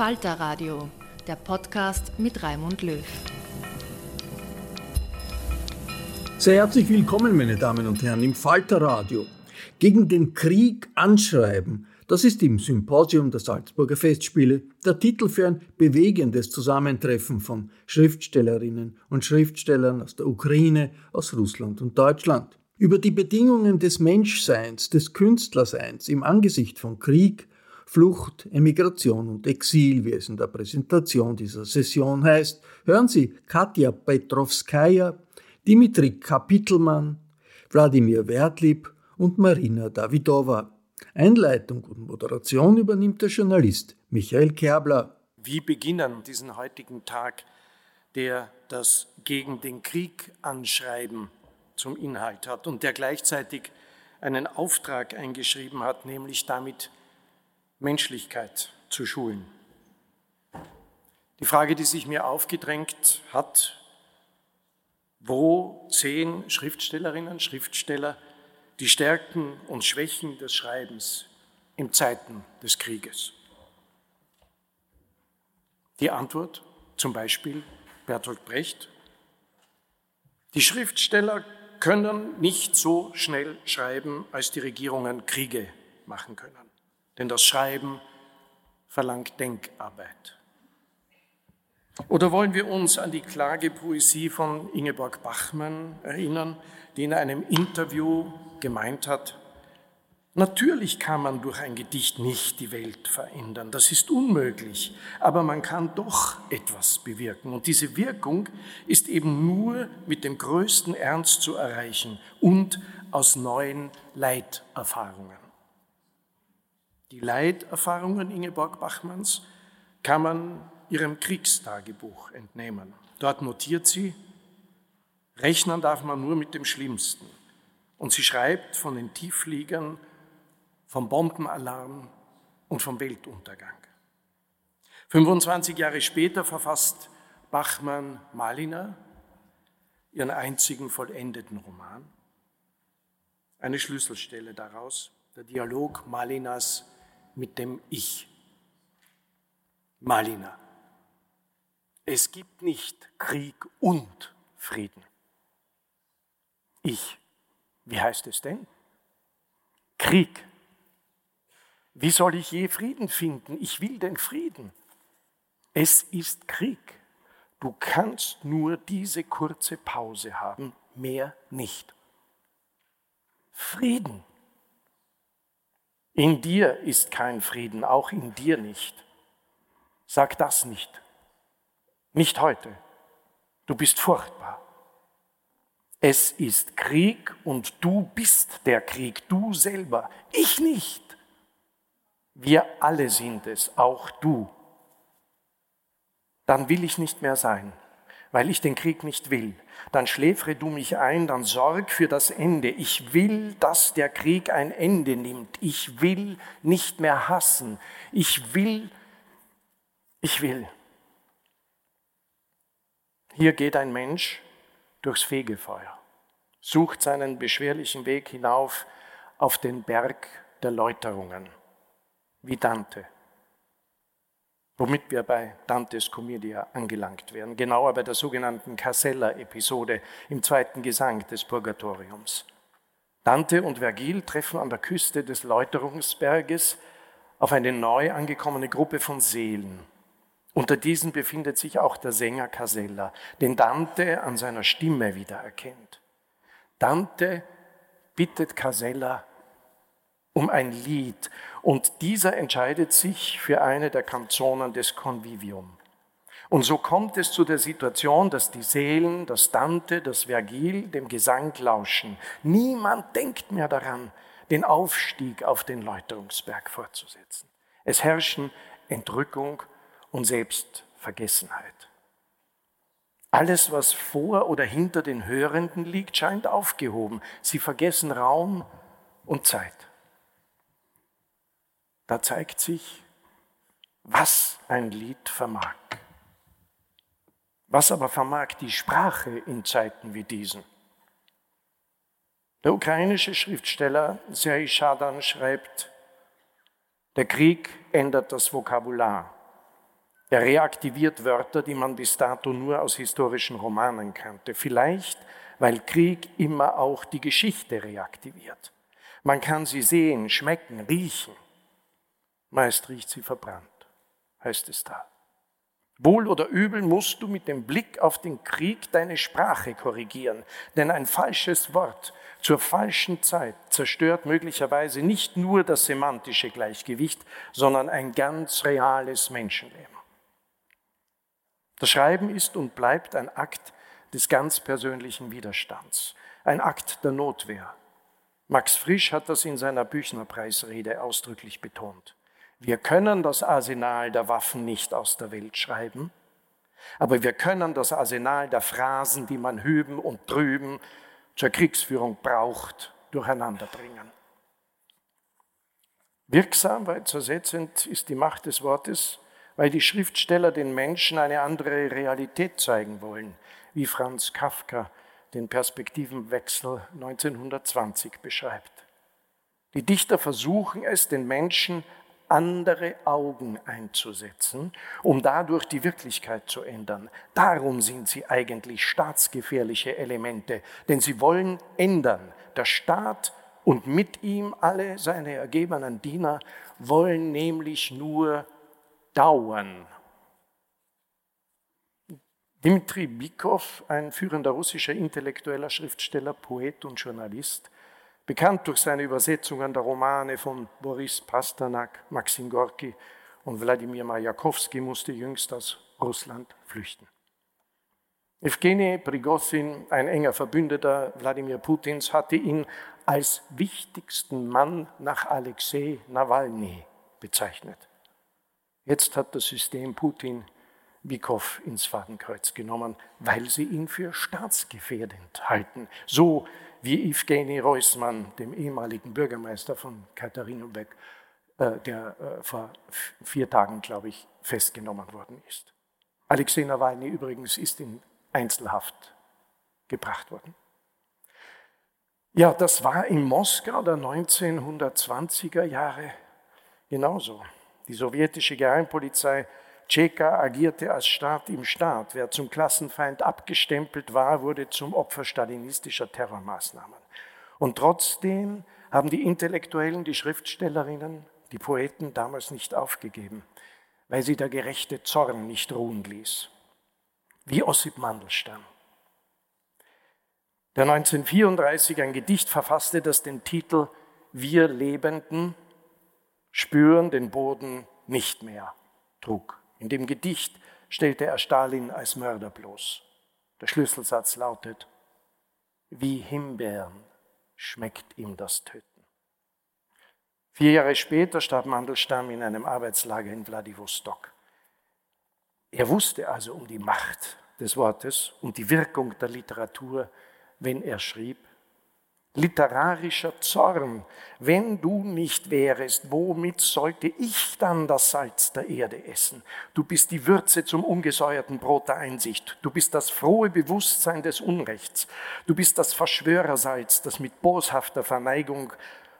Falter Radio, der Podcast mit Raimund Löw. Sehr herzlich willkommen, meine Damen und Herren, im Falter Radio. Gegen den Krieg anschreiben, das ist im Symposium der Salzburger Festspiele der Titel für ein bewegendes Zusammentreffen von Schriftstellerinnen und Schriftstellern aus der Ukraine, aus Russland und Deutschland. Über die Bedingungen des Menschseins, des Künstlerseins im Angesicht von Krieg, Flucht, Emigration und Exil, wie es in der Präsentation dieser Session heißt, hören Sie Katja Petrovskaya, Dimitri Kapitelmann, Wladimir Wertlieb und Marina Davidova. Einleitung und Moderation übernimmt der Journalist Michael Kerbler. Wie beginnen diesen heutigen Tag, der das gegen den Krieg anschreiben zum Inhalt hat und der gleichzeitig einen Auftrag eingeschrieben hat, nämlich damit Menschlichkeit zu schulen. Die Frage, die sich mir aufgedrängt hat, wo sehen Schriftstellerinnen, Schriftsteller die Stärken und Schwächen des Schreibens in Zeiten des Krieges? Die Antwort zum Beispiel Bertolt Brecht. Die Schriftsteller können nicht so schnell schreiben, als die Regierungen Kriege machen können denn das Schreiben verlangt Denkarbeit. Oder wollen wir uns an die Klagepoesie von Ingeborg Bachmann erinnern, die in einem Interview gemeint hat, natürlich kann man durch ein Gedicht nicht die Welt verändern, das ist unmöglich, aber man kann doch etwas bewirken. Und diese Wirkung ist eben nur mit dem größten Ernst zu erreichen und aus neuen Leiterfahrungen. Die Leiterfahrungen Ingeborg Bachmanns kann man ihrem Kriegstagebuch entnehmen. Dort notiert sie, rechnen darf man nur mit dem Schlimmsten. Und sie schreibt von den Tieffliegern, vom Bombenalarm und vom Weltuntergang. 25 Jahre später verfasst Bachmann Malina ihren einzigen vollendeten Roman. Eine Schlüsselstelle daraus, der Dialog Malinas mit dem Ich. Malina. Es gibt nicht Krieg und Frieden. Ich. Wie heißt es denn? Krieg. Wie soll ich je Frieden finden? Ich will den Frieden. Es ist Krieg. Du kannst nur diese kurze Pause haben, mehr nicht. Frieden. In dir ist kein Frieden, auch in dir nicht. Sag das nicht. Nicht heute. Du bist furchtbar. Es ist Krieg und du bist der Krieg, du selber, ich nicht. Wir alle sind es, auch du. Dann will ich nicht mehr sein, weil ich den Krieg nicht will. Dann schläfre du mich ein, dann sorg für das Ende. Ich will, dass der Krieg ein Ende nimmt. Ich will nicht mehr hassen. Ich will, ich will. Hier geht ein Mensch durchs Fegefeuer, sucht seinen beschwerlichen Weg hinauf auf den Berg der Läuterungen, wie Dante, womit wir bei Dantes Commedia angelangt werden, genauer bei der sogenannten Casella-Episode im zweiten Gesang des Purgatoriums. Dante und Vergil treffen an der Küste des Läuterungsberges auf eine neu angekommene Gruppe von Seelen, unter diesen befindet sich auch der Sänger Casella, den Dante an seiner Stimme wiedererkennt. Dante bittet Casella um ein Lied und dieser entscheidet sich für eine der Kanzonen des Convivium. Und so kommt es zu der Situation, dass die Seelen, das Dante, das Vergil dem Gesang lauschen. Niemand denkt mehr daran, den Aufstieg auf den Läuterungsberg fortzusetzen. Es herrschen Entrückung und Selbstvergessenheit. Alles, was vor oder hinter den Hörenden liegt, scheint aufgehoben. Sie vergessen Raum und Zeit. Da zeigt sich, was ein Lied vermag. Was aber vermag die Sprache in Zeiten wie diesen? Der ukrainische Schriftsteller Serhii Schadan schreibt, der Krieg ändert das Vokabular. Er reaktiviert Wörter, die man bis dato nur aus historischen Romanen kannte. Vielleicht, weil Krieg immer auch die Geschichte reaktiviert. Man kann sie sehen, schmecken, riechen. Meist riecht sie verbrannt, heißt es da. Wohl oder übel musst du mit dem Blick auf den Krieg deine Sprache korrigieren, denn ein falsches Wort zur falschen Zeit zerstört möglicherweise nicht nur das semantische Gleichgewicht, sondern ein ganz reales Menschenleben. Das Schreiben ist und bleibt ein Akt des ganz persönlichen Widerstands, ein Akt der Notwehr. Max Frisch hat das in seiner Büchnerpreisrede ausdrücklich betont. Wir können das Arsenal der Waffen nicht aus der Welt schreiben, aber wir können das Arsenal der Phrasen, die man hüben und drüben zur Kriegsführung braucht, durcheinander bringen. Wirksam, weil zersetzend ist die Macht des Wortes, weil die Schriftsteller den Menschen eine andere Realität zeigen wollen, wie Franz Kafka den Perspektivenwechsel 1920 beschreibt. Die Dichter versuchen es, den Menschen andere Augen einzusetzen, um dadurch die Wirklichkeit zu ändern. Darum sind sie eigentlich staatsgefährliche Elemente, denn sie wollen ändern. Der Staat und mit ihm alle seine ergebenen Diener wollen nämlich nur dauern. Dmitri Bikov, ein führender russischer intellektueller Schriftsteller, Poet und Journalist, bekannt durch seine Übersetzungen der Romane von Boris Pasternak, Maxim Gorki und Wladimir Majakowski, musste jüngst aus Russland flüchten. Evgeny Prigozhin, ein enger Verbündeter Wladimir Putins, hatte ihn als wichtigsten Mann nach Alexei Nawalny bezeichnet. Jetzt hat das System Putin Bikow ins Fadenkreuz genommen, weil sie ihn für staatsgefährdend halten. So wie Evgeny Reusmann, dem ehemaligen Bürgermeister von Katharinenberg, äh, der äh, vor vier Tagen, glaube ich, festgenommen worden ist. Alexei Nawalny übrigens ist in Einzelhaft gebracht worden. Ja, das war in Moskau der 1920er Jahre genauso. Die sowjetische Geheimpolizei Tscheka agierte als Staat im Staat. Wer zum Klassenfeind abgestempelt war, wurde zum Opfer stalinistischer Terrormaßnahmen. Und trotzdem haben die Intellektuellen, die Schriftstellerinnen, die Poeten damals nicht aufgegeben, weil sie der gerechte Zorn nicht ruhen ließ. Wie Ossip Mandelstam. der 1934 ein Gedicht verfasste, das den Titel Wir Lebenden spüren den Boden nicht mehr trug. In dem Gedicht stellte er Stalin als Mörder bloß. Der Schlüsselsatz lautet, wie Himbeeren schmeckt ihm das Töten. Vier Jahre später starb Mandelstam in einem Arbeitslager in Wladiwostok. Er wusste also um die Macht des Wortes und die Wirkung der Literatur, wenn er schrieb, literarischer Zorn, wenn du nicht wärest, womit sollte ich dann das Salz der Erde essen? Du bist die Würze zum ungesäuerten Brot der Einsicht, du bist das frohe Bewusstsein des Unrechts, du bist das Verschwörersalz, das mit boshafter Verneigung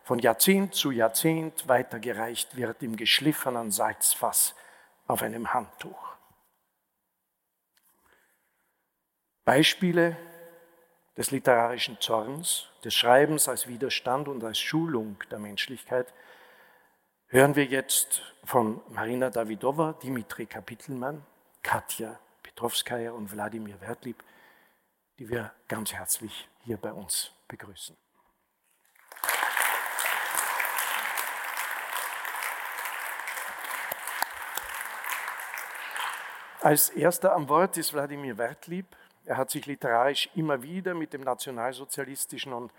von Jahrzehnt zu Jahrzehnt weitergereicht wird im geschliffenen Salzfass auf einem Handtuch. Beispiele des literarischen Zorns, des Schreibens als Widerstand und als Schulung der Menschlichkeit, hören wir jetzt von Marina Davidova, Dimitri Kapitelmann, Katja Petrovskaya und Wladimir Wertlieb, die wir ganz herzlich hier bei uns begrüßen. Als erster am Wort ist Wladimir Wertlieb, er hat sich literarisch immer wieder mit dem nationalsozialistischen und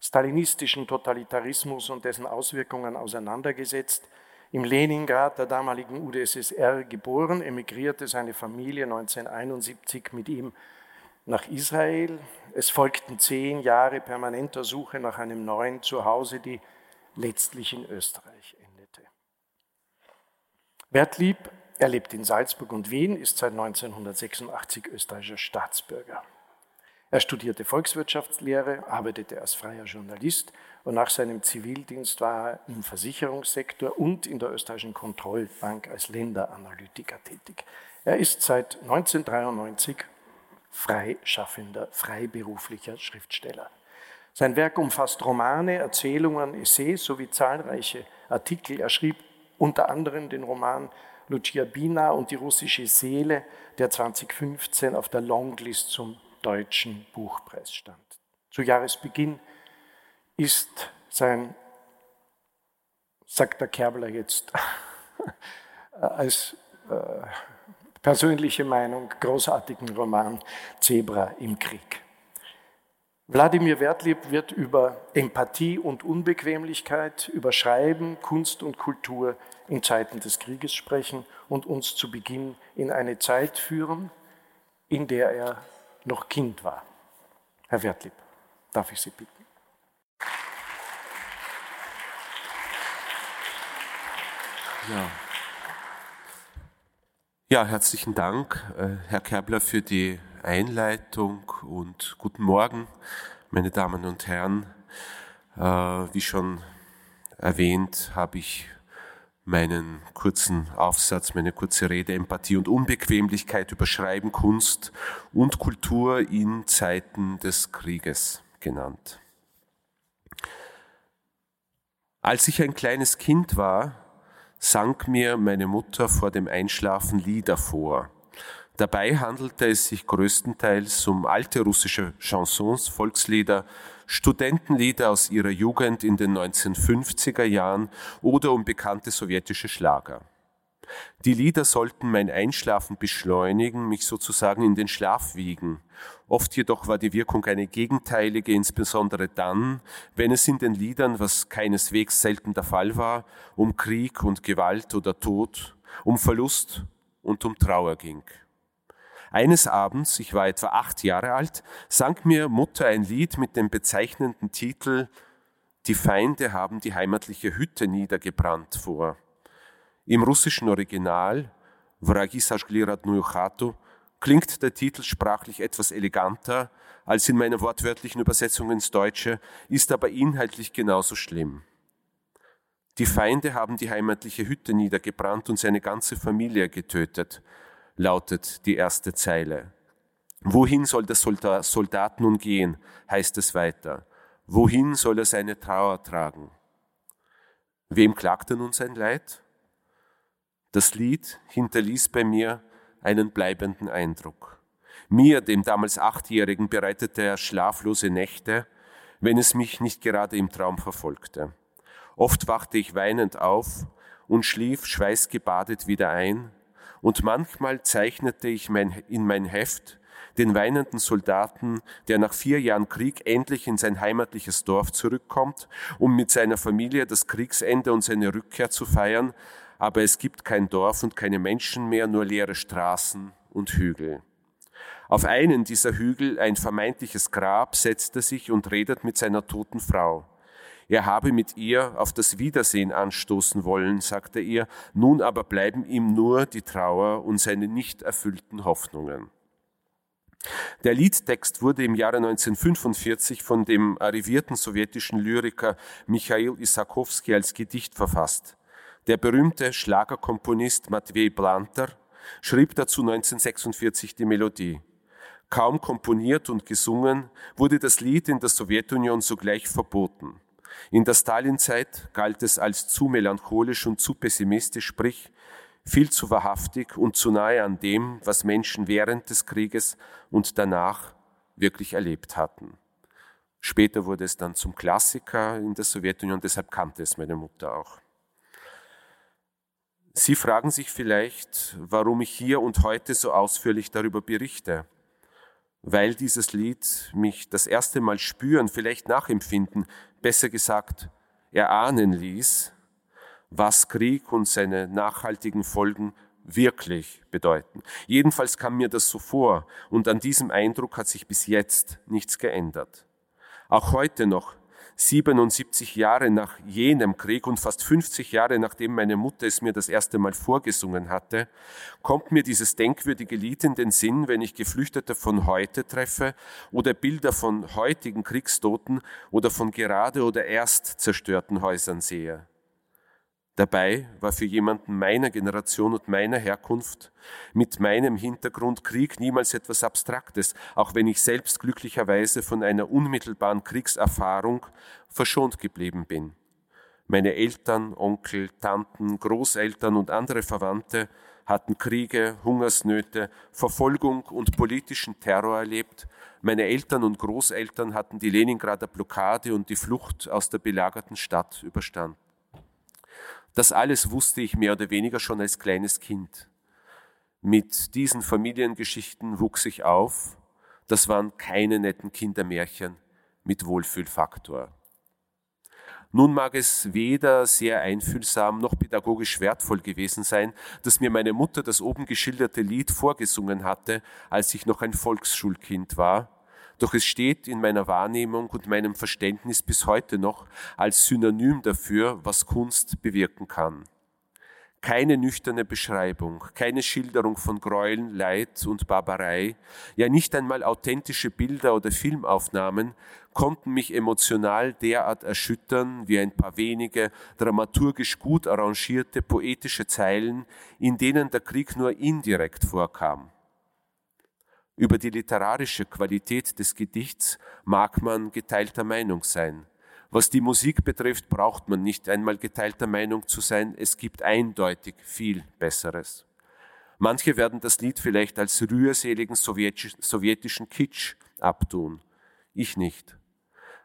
stalinistischen Totalitarismus und dessen Auswirkungen auseinandergesetzt. Im Leningrad der damaligen UdSSR geboren, emigrierte seine Familie 1971 mit ihm nach Israel. Es folgten zehn Jahre permanenter Suche nach einem neuen Zuhause, die letztlich in Österreich endete. Wertlieb er lebt in Salzburg und Wien, ist seit 1986 österreichischer Staatsbürger. Er studierte Volkswirtschaftslehre, arbeitete als freier Journalist und nach seinem Zivildienst war er im Versicherungssektor und in der österreichischen Kontrollbank als Länderanalytiker tätig. Er ist seit 1993 freischaffender, freiberuflicher Schriftsteller. Sein Werk umfasst Romane, Erzählungen, Essays sowie zahlreiche Artikel. Er schrieb unter anderem den Roman Lucia Bina und die russische Seele, der 2015 auf der Longlist zum deutschen Buchpreis stand. Zu Jahresbeginn ist sein, sagt der Kerbler jetzt als äh, persönliche Meinung, großartigen Roman Zebra im Krieg. Wladimir Wertlieb wird über Empathie und Unbequemlichkeit, über Schreiben, Kunst und Kultur in Zeiten des Krieges sprechen und uns zu Beginn in eine Zeit führen, in der er noch Kind war. Herr Wertlieb, darf ich Sie bitten? Ja. Ja, herzlichen Dank, äh, Herr Kerbler, für die Einleitung und guten Morgen, meine Damen und Herren. Äh, wie schon erwähnt, habe ich meinen kurzen Aufsatz, meine kurze Rede Empathie und Unbequemlichkeit über Schreiben, Kunst und Kultur in Zeiten des Krieges genannt. Als ich ein kleines Kind war, sang mir meine Mutter vor dem Einschlafen Lieder vor. Dabei handelte es sich größtenteils um alte russische Chansons, Volkslieder, Studentenlieder aus ihrer Jugend in den 1950er Jahren oder um bekannte sowjetische Schlager. Die Lieder sollten mein Einschlafen beschleunigen, mich sozusagen in den Schlaf wiegen. Oft jedoch war die Wirkung eine gegenteilige, insbesondere dann, wenn es in den Liedern, was keineswegs selten der Fall war, um Krieg und Gewalt oder Tod, um Verlust und um Trauer ging. Eines Abends, ich war etwa acht Jahre alt, sang mir Mutter ein Lied mit dem bezeichnenden Titel Die Feinde haben die heimatliche Hütte niedergebrannt vor. Im russischen Original Wragi sashglirat klingt der Titel sprachlich etwas eleganter als in meiner wortwörtlichen Übersetzung ins Deutsche, ist aber inhaltlich genauso schlimm. Die Feinde haben die heimatliche Hütte niedergebrannt und seine ganze Familie getötet lautet die erste Zeile. Wohin soll der Soldat nun gehen, heißt es weiter. Wohin soll er seine Trauer tragen? Wem klagte nun sein Leid? Das Lied hinterließ bei mir einen bleibenden Eindruck. Mir, dem damals Achtjährigen, bereitete er schlaflose Nächte, wenn es mich nicht gerade im Traum verfolgte. Oft wachte ich weinend auf und schlief schweißgebadet wieder ein, und manchmal zeichnete ich mein, in mein Heft den weinenden Soldaten, der nach vier Jahren Krieg endlich in sein heimatliches Dorf zurückkommt, um mit seiner Familie das Kriegsende und seine Rückkehr zu feiern, aber es gibt kein Dorf und keine Menschen mehr, nur leere Straßen und Hügel. Auf einen dieser Hügel, ein vermeintliches Grab, setzt er sich und redet mit seiner toten Frau. Er habe mit ihr auf das Wiedersehen anstoßen wollen, sagte er nun aber bleiben ihm nur die Trauer und seine nicht erfüllten Hoffnungen. Der Liedtext wurde im Jahre 1945 von dem arrivierten sowjetischen Lyriker Michail Isakowski als Gedicht verfasst. Der berühmte Schlagerkomponist Matvei Blanter schrieb dazu 1946 die Melodie. Kaum komponiert und gesungen, wurde das Lied in der Sowjetunion sogleich verboten. In der Stalinzeit galt es als zu melancholisch und zu pessimistisch, sprich viel zu wahrhaftig und zu nahe an dem, was Menschen während des Krieges und danach wirklich erlebt hatten. Später wurde es dann zum Klassiker in der Sowjetunion, deshalb kannte es meine Mutter auch. Sie fragen sich vielleicht, warum ich hier und heute so ausführlich darüber berichte weil dieses Lied mich das erste Mal spüren, vielleicht nachempfinden, besser gesagt, erahnen ließ, was Krieg und seine nachhaltigen Folgen wirklich bedeuten. Jedenfalls kam mir das so vor und an diesem Eindruck hat sich bis jetzt nichts geändert. Auch heute noch 77 Jahre nach jenem Krieg und fast 50 Jahre nachdem meine Mutter es mir das erste Mal vorgesungen hatte, kommt mir dieses denkwürdige Lied in den Sinn, wenn ich Geflüchtete von heute treffe oder Bilder von heutigen Kriegstoten oder von gerade oder erst zerstörten Häusern sehe. Dabei war für jemanden meiner Generation und meiner Herkunft mit meinem Hintergrund Krieg niemals etwas Abstraktes, auch wenn ich selbst glücklicherweise von einer unmittelbaren Kriegserfahrung verschont geblieben bin. Meine Eltern, Onkel, Tanten, Großeltern und andere Verwandte hatten Kriege, Hungersnöte, Verfolgung und politischen Terror erlebt. Meine Eltern und Großeltern hatten die Leningrader Blockade und die Flucht aus der belagerten Stadt überstanden. Das alles wusste ich mehr oder weniger schon als kleines Kind. Mit diesen Familiengeschichten wuchs ich auf. Das waren keine netten Kindermärchen mit Wohlfühlfaktor. Nun mag es weder sehr einfühlsam noch pädagogisch wertvoll gewesen sein, dass mir meine Mutter das oben geschilderte Lied vorgesungen hatte, als ich noch ein Volksschulkind war, doch es steht in meiner Wahrnehmung und meinem Verständnis bis heute noch als Synonym dafür, was Kunst bewirken kann. Keine nüchterne Beschreibung, keine Schilderung von Gräueln, Leid und Barbarei, ja nicht einmal authentische Bilder oder Filmaufnahmen konnten mich emotional derart erschüttern wie ein paar wenige dramaturgisch gut arrangierte poetische Zeilen, in denen der Krieg nur indirekt vorkam. Über die literarische Qualität des Gedichts mag man geteilter Meinung sein. Was die Musik betrifft, braucht man nicht einmal geteilter Meinung zu sein. Es gibt eindeutig viel Besseres. Manche werden das Lied vielleicht als rührseligen sowjetischen Kitsch abtun. Ich nicht.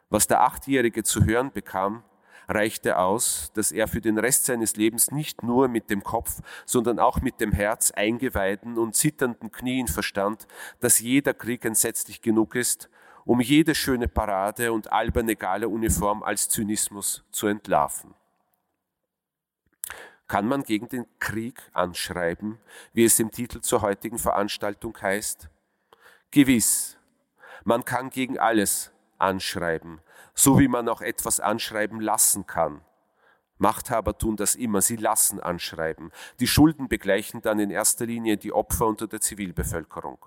Was der Achtjährige zu hören bekam, reichte aus, dass er für den Rest seines Lebens nicht nur mit dem Kopf, sondern auch mit dem Herz, Eingeweiden und zitternden Knien verstand, dass jeder Krieg entsetzlich genug ist, um jede schöne Parade und alberne Gala-Uniform als Zynismus zu entlarven. Kann man gegen den Krieg anschreiben, wie es im Titel zur heutigen Veranstaltung heißt? Gewiss, man kann gegen alles anschreiben, so wie man auch etwas anschreiben lassen kann. Machthaber tun das immer, sie lassen anschreiben. Die Schulden begleichen dann in erster Linie die Opfer unter der Zivilbevölkerung.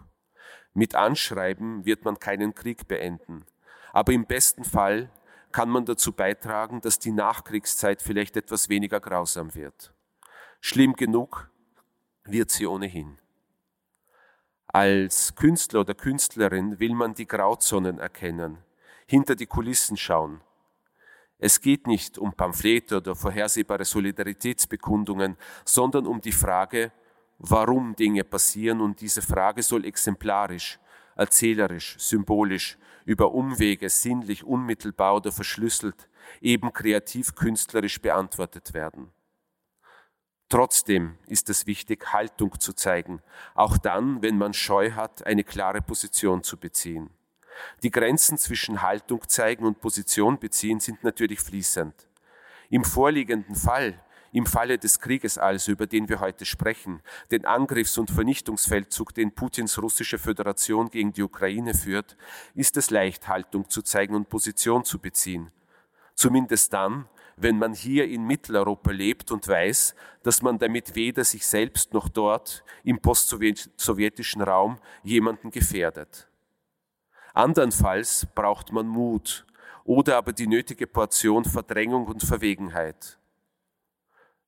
Mit Anschreiben wird man keinen Krieg beenden, aber im besten Fall kann man dazu beitragen, dass die Nachkriegszeit vielleicht etwas weniger grausam wird. Schlimm genug wird sie ohnehin. Als Künstler oder Künstlerin will man die Grauzonen erkennen, hinter die Kulissen schauen. Es geht nicht um Pamphlete oder vorhersehbare Solidaritätsbekundungen, sondern um die Frage, warum Dinge passieren und diese Frage soll exemplarisch, erzählerisch, symbolisch, über Umwege, sinnlich, unmittelbar oder verschlüsselt, eben kreativ künstlerisch beantwortet werden. Trotzdem ist es wichtig, Haltung zu zeigen, auch dann, wenn man Scheu hat, eine klare Position zu beziehen. Die Grenzen zwischen Haltung zeigen und Position beziehen sind natürlich fließend. Im vorliegenden Fall, im Falle des Krieges also, über den wir heute sprechen, den Angriffs- und Vernichtungsfeldzug, den Putins russische Föderation gegen die Ukraine führt, ist es leicht, Haltung zu zeigen und Position zu beziehen. Zumindest dann, wenn man hier in Mitteleuropa lebt und weiß, dass man damit weder sich selbst noch dort im postsowjetischen Raum jemanden gefährdet. Andernfalls braucht man Mut oder aber die nötige Portion Verdrängung und Verwegenheit.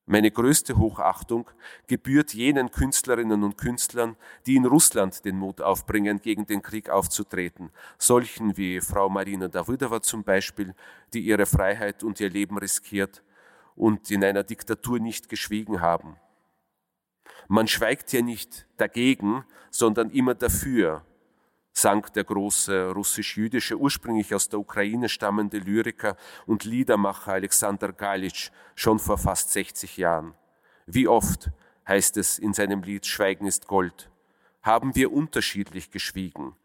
Meine größte Hochachtung gebührt jenen Künstlerinnen und Künstlern, die in Russland den Mut aufbringen, gegen den Krieg aufzutreten. Solchen wie Frau Marina Davydova zum Beispiel, die ihre Freiheit und ihr Leben riskiert und in einer Diktatur nicht geschwiegen haben. Man schweigt ja nicht dagegen, sondern immer dafür, sang der große russisch-jüdische, ursprünglich aus der Ukraine stammende Lyriker und Liedermacher Alexander Galitsch schon vor fast 60 Jahren. Wie oft heißt es in seinem Lied Schweigen ist Gold, haben wir unterschiedlich geschwiegen,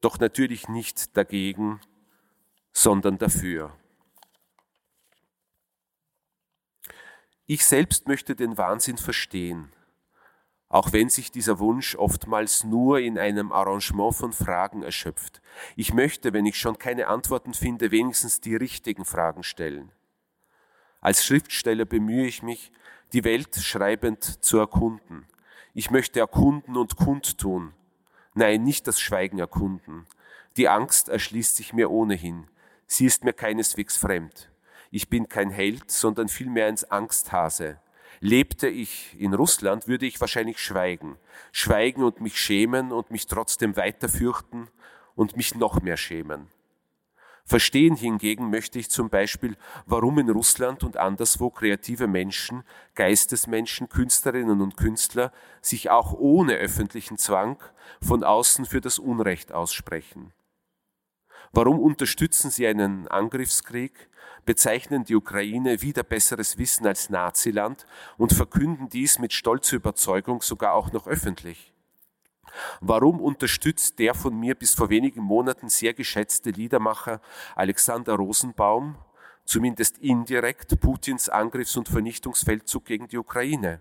doch natürlich nicht dagegen, sondern dafür. Ich selbst möchte den Wahnsinn verstehen auch wenn sich dieser Wunsch oftmals nur in einem Arrangement von Fragen erschöpft. Ich möchte, wenn ich schon keine Antworten finde, wenigstens die richtigen Fragen stellen. Als Schriftsteller bemühe ich mich, die Welt schreibend zu erkunden. Ich möchte erkunden und kundtun. Nein, nicht das Schweigen erkunden. Die Angst erschließt sich mir ohnehin. Sie ist mir keineswegs fremd. Ich bin kein Held, sondern vielmehr ein Angsthase. Lebte ich in Russland, würde ich wahrscheinlich schweigen. Schweigen und mich schämen und mich trotzdem weiter fürchten und mich noch mehr schämen. Verstehen hingegen möchte ich zum Beispiel, warum in Russland und anderswo kreative Menschen, Geistesmenschen, Künstlerinnen und Künstler sich auch ohne öffentlichen Zwang von außen für das Unrecht aussprechen. Warum unterstützen sie einen Angriffskrieg, bezeichnen die Ukraine wieder besseres Wissen als Naziland und verkünden dies mit stolzer Überzeugung sogar auch noch öffentlich? Warum unterstützt der von mir bis vor wenigen Monaten sehr geschätzte Liedermacher Alexander Rosenbaum, zumindest indirekt, Putins Angriffs- und Vernichtungsfeldzug gegen die Ukraine?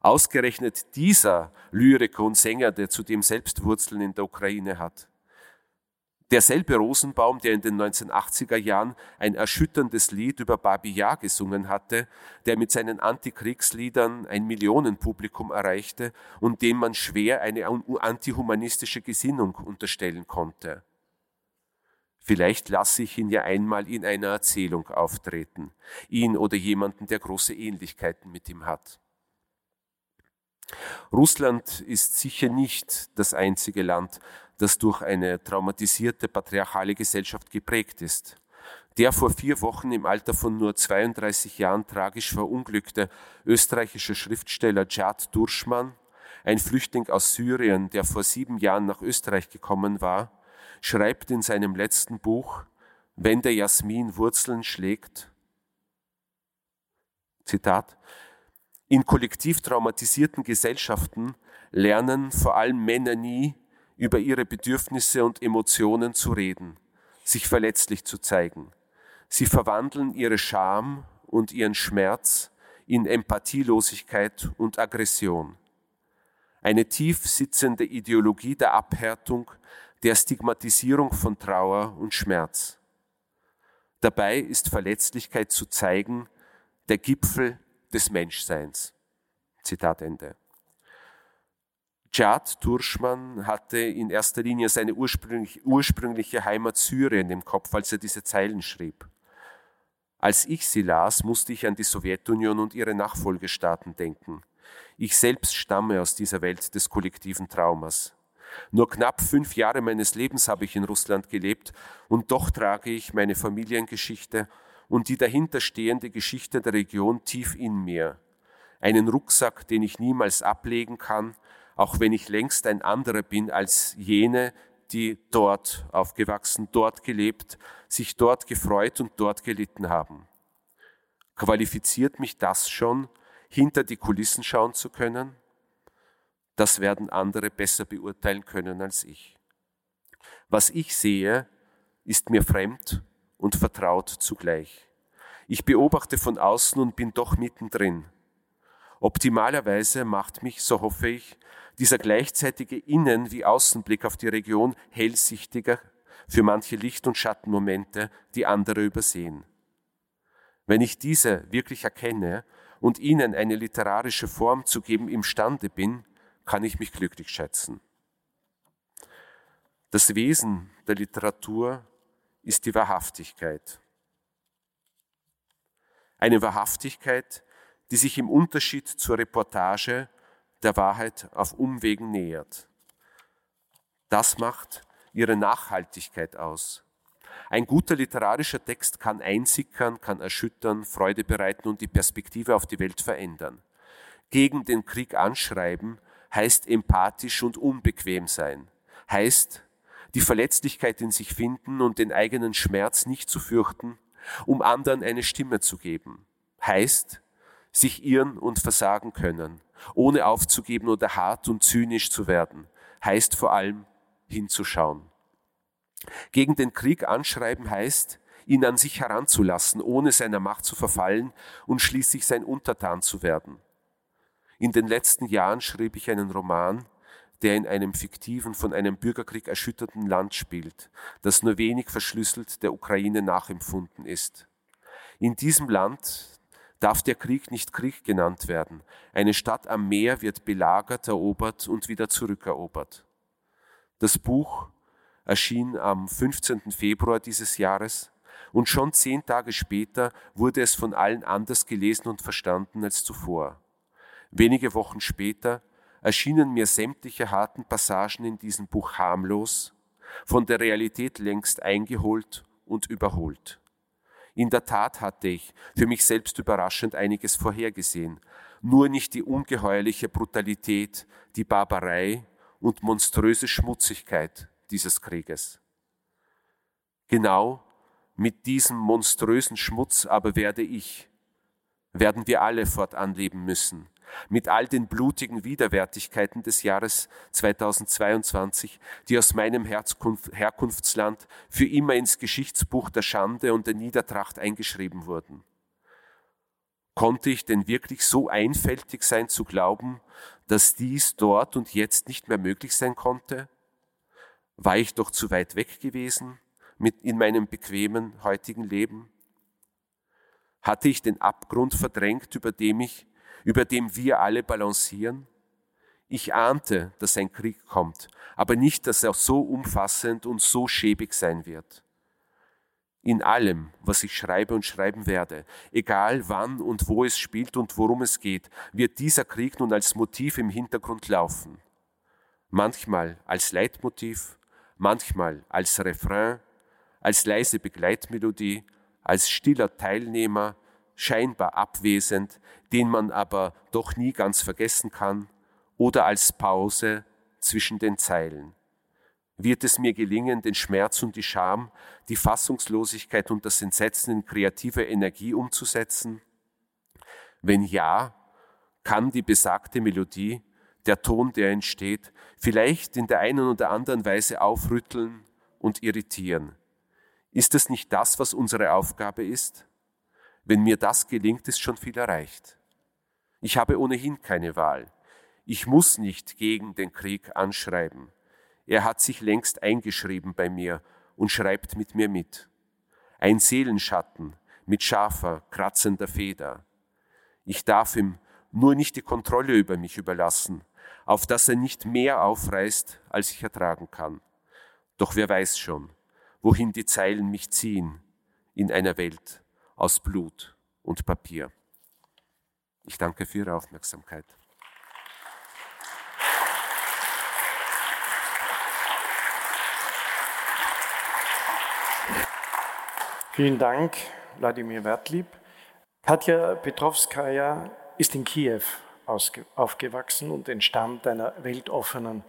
Ausgerechnet dieser Lyriker und Sänger, der zudem selbst Wurzeln in der Ukraine hat. Derselbe Rosenbaum, der in den 1980er Jahren ein erschütterndes Lied über Babi Yar gesungen hatte, der mit seinen Antikriegsliedern ein Millionenpublikum erreichte und dem man schwer eine antihumanistische Gesinnung unterstellen konnte. Vielleicht lasse ich ihn ja einmal in einer Erzählung auftreten, ihn oder jemanden, der große Ähnlichkeiten mit ihm hat. Russland ist sicher nicht das einzige Land, das durch eine traumatisierte patriarchale Gesellschaft geprägt ist. Der vor vier Wochen im Alter von nur 32 Jahren tragisch verunglückte österreichische Schriftsteller Jad Durschmann, ein Flüchtling aus Syrien, der vor sieben Jahren nach Österreich gekommen war, schreibt in seinem letzten Buch, wenn der Jasmin Wurzeln schlägt, Zitat, in kollektiv traumatisierten Gesellschaften lernen vor allem Männer nie, über ihre Bedürfnisse und Emotionen zu reden, sich verletzlich zu zeigen. Sie verwandeln ihre Scham und ihren Schmerz in Empathielosigkeit und Aggression. Eine tief sitzende Ideologie der Abhärtung, der Stigmatisierung von Trauer und Schmerz. Dabei ist Verletzlichkeit zu zeigen der Gipfel des Menschseins. Zitat Ende. Jad Turschmann hatte in erster Linie seine ursprüngliche, ursprüngliche Heimat Syrien im Kopf, als er diese Zeilen schrieb. Als ich sie las, musste ich an die Sowjetunion und ihre Nachfolgestaaten denken. Ich selbst stamme aus dieser Welt des kollektiven Traumas. Nur knapp fünf Jahre meines Lebens habe ich in Russland gelebt und doch trage ich meine Familiengeschichte und die dahinterstehende Geschichte der Region tief in mir. Einen Rucksack, den ich niemals ablegen kann, auch wenn ich längst ein anderer bin als jene, die dort aufgewachsen, dort gelebt, sich dort gefreut und dort gelitten haben. Qualifiziert mich das schon, hinter die Kulissen schauen zu können? Das werden andere besser beurteilen können als ich. Was ich sehe, ist mir fremd und vertraut zugleich. Ich beobachte von außen und bin doch mittendrin. Optimalerweise macht mich, so hoffe ich, dieser gleichzeitige Innen- wie Außenblick auf die Region hellsichtiger für manche Licht- und Schattenmomente, die andere übersehen. Wenn ich diese wirklich erkenne und ihnen eine literarische Form zu geben imstande bin, kann ich mich glücklich schätzen. Das Wesen der Literatur ist die Wahrhaftigkeit. Eine Wahrhaftigkeit, die sich im Unterschied zur Reportage der Wahrheit auf Umwegen nähert. Das macht ihre Nachhaltigkeit aus. Ein guter literarischer Text kann einsickern, kann erschüttern, Freude bereiten und die Perspektive auf die Welt verändern. Gegen den Krieg anschreiben heißt empathisch und unbequem sein, heißt die Verletzlichkeit in sich finden und den eigenen Schmerz nicht zu fürchten, um anderen eine Stimme zu geben, heißt sich irren und versagen können, ohne aufzugeben oder hart und zynisch zu werden, heißt vor allem hinzuschauen. Gegen den Krieg anschreiben heißt, ihn an sich heranzulassen, ohne seiner Macht zu verfallen und schließlich sein Untertan zu werden. In den letzten Jahren schrieb ich einen Roman, der in einem fiktiven, von einem Bürgerkrieg erschütterten Land spielt, das nur wenig verschlüsselt der Ukraine nachempfunden ist. In diesem Land darf der Krieg nicht Krieg genannt werden. Eine Stadt am Meer wird belagert, erobert und wieder zurückerobert. Das Buch erschien am 15. Februar dieses Jahres und schon zehn Tage später wurde es von allen anders gelesen und verstanden als zuvor. Wenige Wochen später erschienen mir sämtliche harten Passagen in diesem Buch harmlos, von der Realität längst eingeholt und überholt. In der Tat hatte ich, für mich selbst überraschend, einiges vorhergesehen, nur nicht die ungeheuerliche Brutalität, die Barbarei und monströse Schmutzigkeit dieses Krieges. Genau mit diesem monströsen Schmutz aber werde ich, werden wir alle fortan leben müssen, mit all den blutigen Widerwärtigkeiten des Jahres 2022, die aus meinem Herkunftsland für immer ins Geschichtsbuch der Schande und der Niedertracht eingeschrieben wurden. Konnte ich denn wirklich so einfältig sein zu glauben, dass dies dort und jetzt nicht mehr möglich sein konnte? War ich doch zu weit weg gewesen mit in meinem bequemen heutigen Leben? Hatte ich den Abgrund verdrängt, über dem ich über dem wir alle balancieren? Ich ahnte, dass ein Krieg kommt, aber nicht, dass er so umfassend und so schäbig sein wird. In allem, was ich schreibe und schreiben werde, egal wann und wo es spielt und worum es geht, wird dieser Krieg nun als Motiv im Hintergrund laufen. Manchmal als Leitmotiv, manchmal als Refrain, als leise Begleitmelodie, als stiller Teilnehmer, scheinbar abwesend, den man aber doch nie ganz vergessen kann, oder als Pause zwischen den Zeilen. Wird es mir gelingen, den Schmerz und die Scham, die Fassungslosigkeit und das Entsetzen in kreative Energie umzusetzen? Wenn ja, kann die besagte Melodie, der Ton, der entsteht, vielleicht in der einen oder anderen Weise aufrütteln und irritieren. Ist es nicht das, was unsere Aufgabe ist? Wenn mir das gelingt, ist schon viel erreicht. Ich habe ohnehin keine Wahl. Ich muss nicht gegen den Krieg anschreiben. Er hat sich längst eingeschrieben bei mir und schreibt mit mir mit. Ein Seelenschatten mit scharfer, kratzender Feder. Ich darf ihm nur nicht die Kontrolle über mich überlassen, auf dass er nicht mehr aufreißt, als ich ertragen kann. Doch wer weiß schon, wohin die Zeilen mich ziehen in einer Welt, aus Blut und Papier. Ich danke für Ihre Aufmerksamkeit. Vielen Dank, Wladimir Wertlieb. Katja Petrovskaya ist in Kiew aufgewachsen und entstammt einer weltoffenen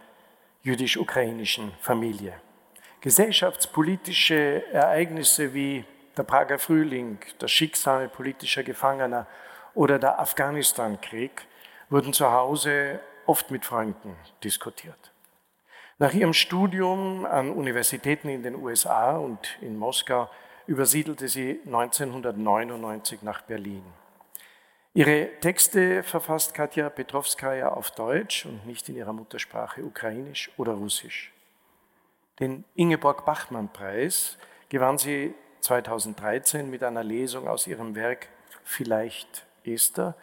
jüdisch-ukrainischen Familie. Gesellschaftspolitische Ereignisse wie der Prager Frühling, das Schicksal politischer Gefangener oder der Afghanistan-Krieg wurden zu Hause oft mit Freunden diskutiert. Nach ihrem Studium an Universitäten in den USA und in Moskau übersiedelte sie 1999 nach Berlin. Ihre Texte verfasst Katja Petrovskaya auf Deutsch und nicht in ihrer Muttersprache Ukrainisch oder Russisch. Den Ingeborg-Bachmann-Preis gewann sie 2013 mit einer Lesung aus ihrem Werk Vielleicht Esther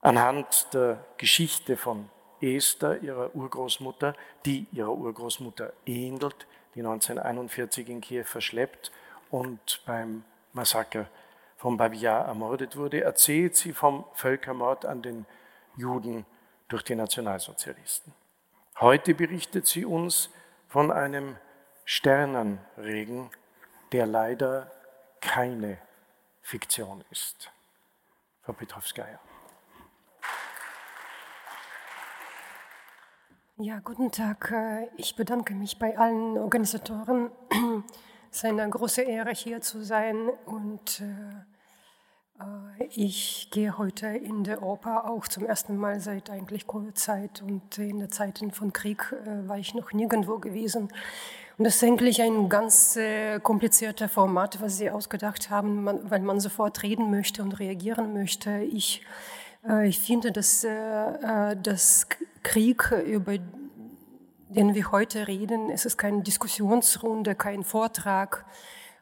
anhand der Geschichte von Esther, ihrer Urgroßmutter, die ihrer Urgroßmutter ähnelt, die 1941 in Kiew verschleppt und beim Massaker von Babia ermordet wurde, erzählt sie vom Völkermord an den Juden durch die Nationalsozialisten. Heute berichtet sie uns von einem Sternenregen, der leider keine Fiktion ist. Frau Petrovskaya. Ja, guten Tag. Ich bedanke mich bei allen Organisatoren. Es ist eine große Ehre, hier zu sein. Und äh, ich gehe heute in der Oper auch zum ersten Mal seit eigentlich Covid-Zeit. Und in den Zeiten von Krieg äh, war ich noch nirgendwo gewesen. Und das ist eigentlich ein ganz äh, komplizierter Format, was Sie ausgedacht haben, man, weil man sofort reden möchte und reagieren möchte. Ich, äh, ich finde, dass äh, äh das Krieg, über den wir heute reden, es ist keine Diskussionsrunde, kein Vortrag,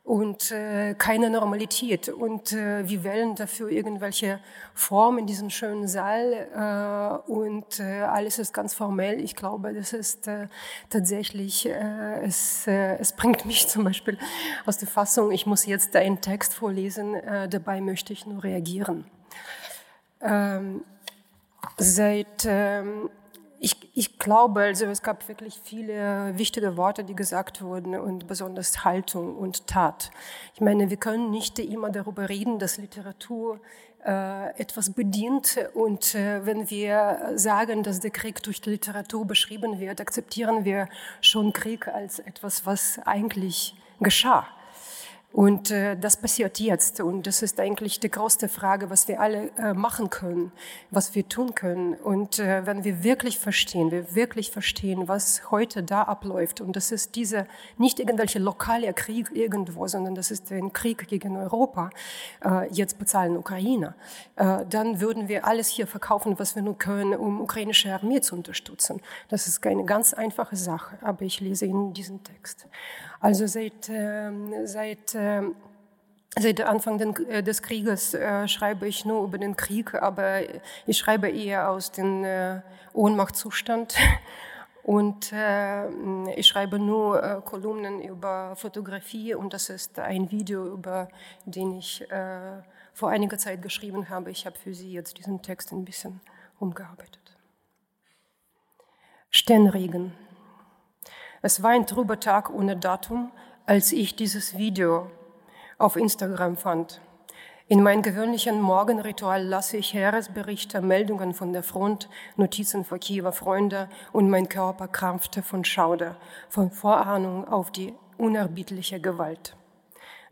und äh, keine Normalität. Und äh, wir wählen dafür irgendwelche Formen in diesem schönen Saal äh, und äh, alles ist ganz formell. Ich glaube, das ist äh, tatsächlich, äh, es, es bringt mich zum Beispiel aus der Fassung, ich muss jetzt einen Text vorlesen, dabei möchte ich nur reagieren. Ähm, seit ähm, ich, ich glaube, also es gab wirklich viele wichtige Worte, die gesagt wurden und besonders Haltung und Tat. Ich meine, wir können nicht immer darüber reden, dass Literatur äh, etwas bedient und äh, wenn wir sagen, dass der Krieg durch die Literatur beschrieben wird, akzeptieren wir schon Krieg als etwas, was eigentlich geschah. Und äh, das passiert jetzt. Und das ist eigentlich die größte Frage, was wir alle äh, machen können, was wir tun können. Und äh, wenn wir wirklich verstehen, wir wirklich verstehen, was heute da abläuft, und das ist dieser nicht irgendwelche lokale Krieg irgendwo, sondern das ist ein Krieg gegen Europa, äh, jetzt bezahlen Ukrainer, äh, dann würden wir alles hier verkaufen, was wir nur können, um ukrainische Armee zu unterstützen. Das ist keine ganz einfache Sache, aber ich lese Ihnen diesen Text. Also seit, ähm, seit, ähm, seit Anfang äh, des Krieges äh, schreibe ich nur über den Krieg, aber ich schreibe eher aus dem äh, Ohnmachtszustand. Und äh, ich schreibe nur äh, Kolumnen über Fotografie und das ist ein Video, über den ich vor einiger Zeit geschrieben habe. Ich habe für Sie jetzt diesen Text ein bisschen umgearbeitet. Sternregen. Es war ein trüber Tag ohne Datum, als ich dieses Video auf Instagram fand. In meinem gewöhnlichen Morgenritual lasse ich Heeresberichte, Meldungen von der Front, Notizen für Kiewer Freunde und mein Körper krampfte von Schauder, von Vorahnung auf die unerbittliche Gewalt.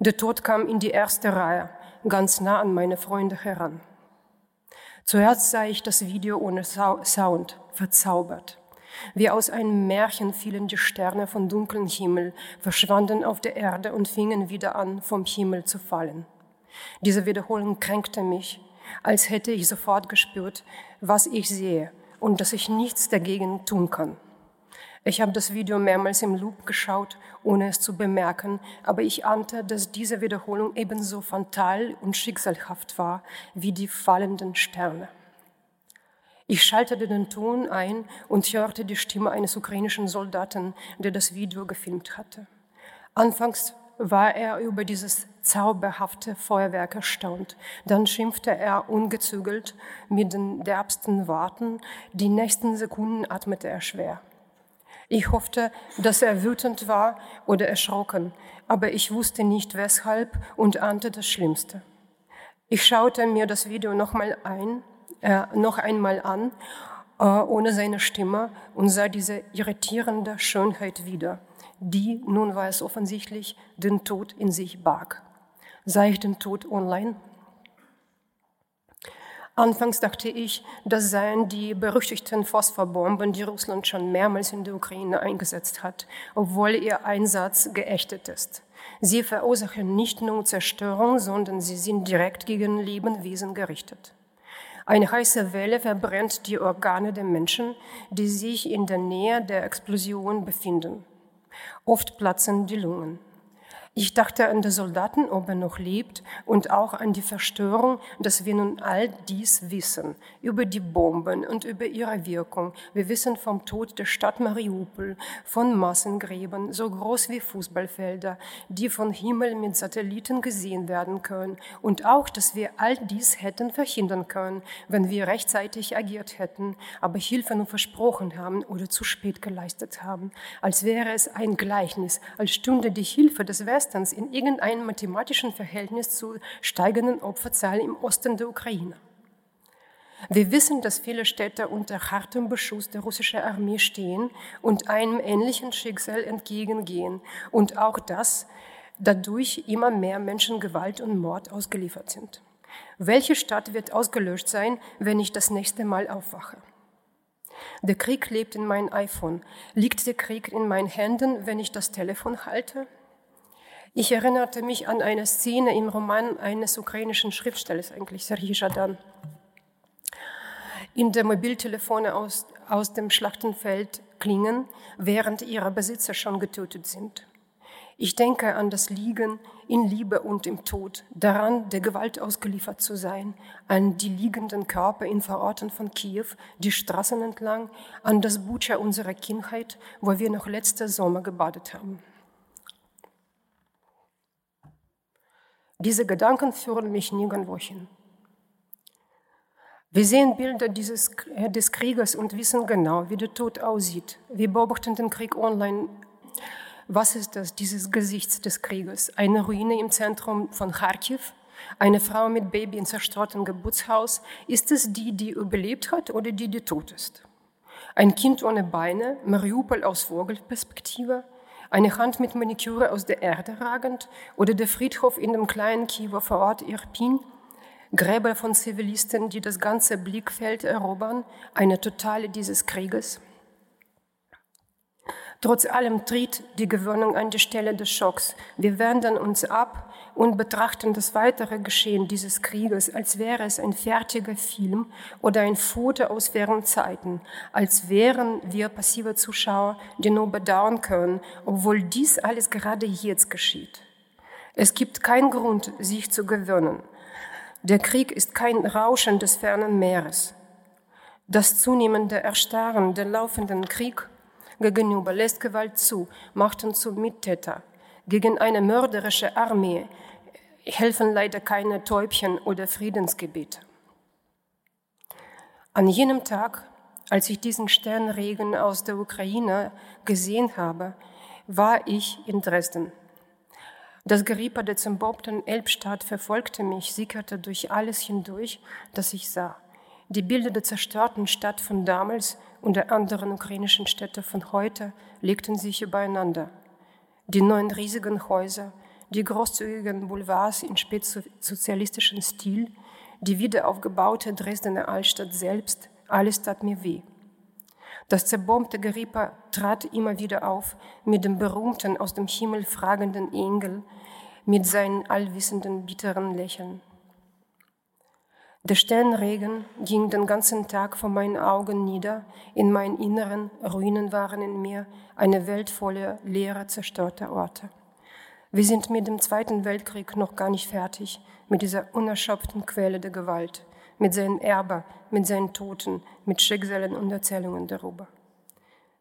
Der Tod kam in die erste Reihe, ganz nah an meine Freunde heran. Zuerst sah ich das Video ohne Sound, verzaubert. Wie aus einem Märchen fielen die Sterne vom dunklen Himmel, verschwanden auf der Erde und fingen wieder an, vom Himmel zu fallen. Diese Wiederholung kränkte mich, als hätte ich sofort gespürt, was ich sehe und dass ich nichts dagegen tun kann. Ich habe das Video mehrmals im Loop geschaut, ohne es zu bemerken, aber ich ahnte, dass diese Wiederholung ebenso fatal und schicksalhaft war wie die fallenden Sterne. Ich schaltete den Ton ein und hörte die Stimme eines ukrainischen Soldaten, der das Video gefilmt hatte. Anfangs war er über dieses zauberhafte Feuerwerk erstaunt. Dann schimpfte er ungezügelt mit den derbsten Worten. Die nächsten Sekunden atmete er schwer. Ich hoffte, dass er wütend war oder erschrocken, aber ich wusste nicht weshalb und ahnte das Schlimmste. Ich schaute mir das Video nochmal ein äh, noch einmal an, äh, ohne seine Stimme, und sah diese irritierende Schönheit wieder, die, nun war es offensichtlich, den Tod in sich barg. Sah ich den Tod online? Anfangs dachte ich, das seien die berüchtigten Phosphorbomben, die Russland schon mehrmals in der Ukraine eingesetzt hat, obwohl ihr Einsatz geächtet ist. Sie verursachen nicht nur Zerstörung, sondern sie sind direkt gegen Lebewesen gerichtet. Eine heiße Welle verbrennt die Organe der Menschen, die sich in der Nähe der Explosion befinden. Oft platzen die Lungen. Ich dachte an den Soldaten, ob er noch lebt, und auch an die Verstörung, dass wir nun all dies wissen, über die Bomben und über ihre Wirkung. Wir wissen vom Tod der Stadt Mariupol, von Massengräben, so groß wie Fußballfelder, die von Himmel mit Satelliten gesehen werden können, und auch, dass wir all dies hätten verhindern können, wenn wir rechtzeitig agiert hätten, aber Hilfe nur versprochen haben oder zu spät geleistet haben, als wäre es ein Gleichnis, als stünde die Hilfe des Westens Westens in irgendeinem mathematischen Verhältnis zur steigenden Opferzahl im Osten der Ukraine. Wir wissen, dass viele Städte unter hartem Beschuss der russischen Armee stehen und einem ähnlichen Schicksal entgegengehen und auch dass dadurch immer mehr Menschen Gewalt und Mord ausgeliefert sind. Welche Stadt wird ausgelöscht sein, wenn ich das nächste Mal aufwache? Der Krieg lebt in meinem iPhone. Liegt der Krieg in meinen Händen, wenn ich das Telefon halte? Ich erinnerte mich an eine Szene im Roman eines ukrainischen Schriftstellers, eigentlich Serhii Jadan. In der Mobiltelefone aus, aus dem Schlachtenfeld klingen, während ihre Besitzer schon getötet sind. Ich denke an das Liegen in Liebe und im Tod, daran, der Gewalt ausgeliefert zu sein, an die liegenden Körper in Vororten von Kiew, die Straßen entlang, an das Butscha unserer Kindheit, wo wir noch letzte Sommer gebadet haben. Diese Gedanken führen mich nirgendwo hin. Wir sehen Bilder dieses, äh, des Krieges und wissen genau, wie der Tod aussieht. Wir beobachten den Krieg online. Was ist das, dieses Gesicht des Krieges? Eine Ruine im Zentrum von Kharkiv? Eine Frau mit Baby in zerstörtem Geburtshaus? Ist es die, die überlebt hat oder die, die tot ist? Ein Kind ohne Beine, Mariupol aus Vogelperspektive? Eine Hand mit Maniküre aus der Erde ragend oder der Friedhof in dem kleinen Kiewer Vorort Irpin, Gräber von Zivilisten, die das ganze Blickfeld erobern, eine Totale dieses Krieges. Trotz allem tritt die Gewöhnung an die Stelle des Schocks. Wir wenden uns ab und betrachten das weitere Geschehen dieses Krieges, als wäre es ein fertiger Film oder ein Foto aus fernen Zeiten, als wären wir passive Zuschauer, die nur bedauern können, obwohl dies alles gerade jetzt geschieht. Es gibt keinen Grund, sich zu gewöhnen. Der Krieg ist kein Rauschen des fernen Meeres. Das zunehmende Erstarren der laufenden Krieg gegenüber lässt Gewalt zu, macht uns zu Mittäter. Gegen eine mörderische Armee helfen leider keine Täubchen oder Friedensgebete. An jenem Tag, als ich diesen Sternregen aus der Ukraine gesehen habe, war ich in Dresden. Das Gerippe der zerbombten Elbstadt verfolgte mich, sickerte durch alles hindurch, das ich sah. Die Bilder der zerstörten Stadt von damals und der anderen ukrainischen Städte von heute legten sich übereinander. Die neuen riesigen Häuser, die großzügigen Boulevards in spätsozialistischem Stil, die wiederaufgebaute Dresdner Altstadt selbst, alles tat mir weh. Das zerbombte Gerippe trat immer wieder auf mit dem berühmten aus dem Himmel fragenden Engel, mit seinen allwissenden bitteren Lächeln. Der Sternregen ging den ganzen Tag vor meinen Augen nieder, in meinen Inneren Ruinen waren in mir, eine Welt voller leerer, zerstörter Orte. Wir sind mit dem Zweiten Weltkrieg noch gar nicht fertig, mit dieser unerschöpften Quelle der Gewalt, mit seinen Erben, mit seinen Toten, mit Schicksalen und Erzählungen darüber.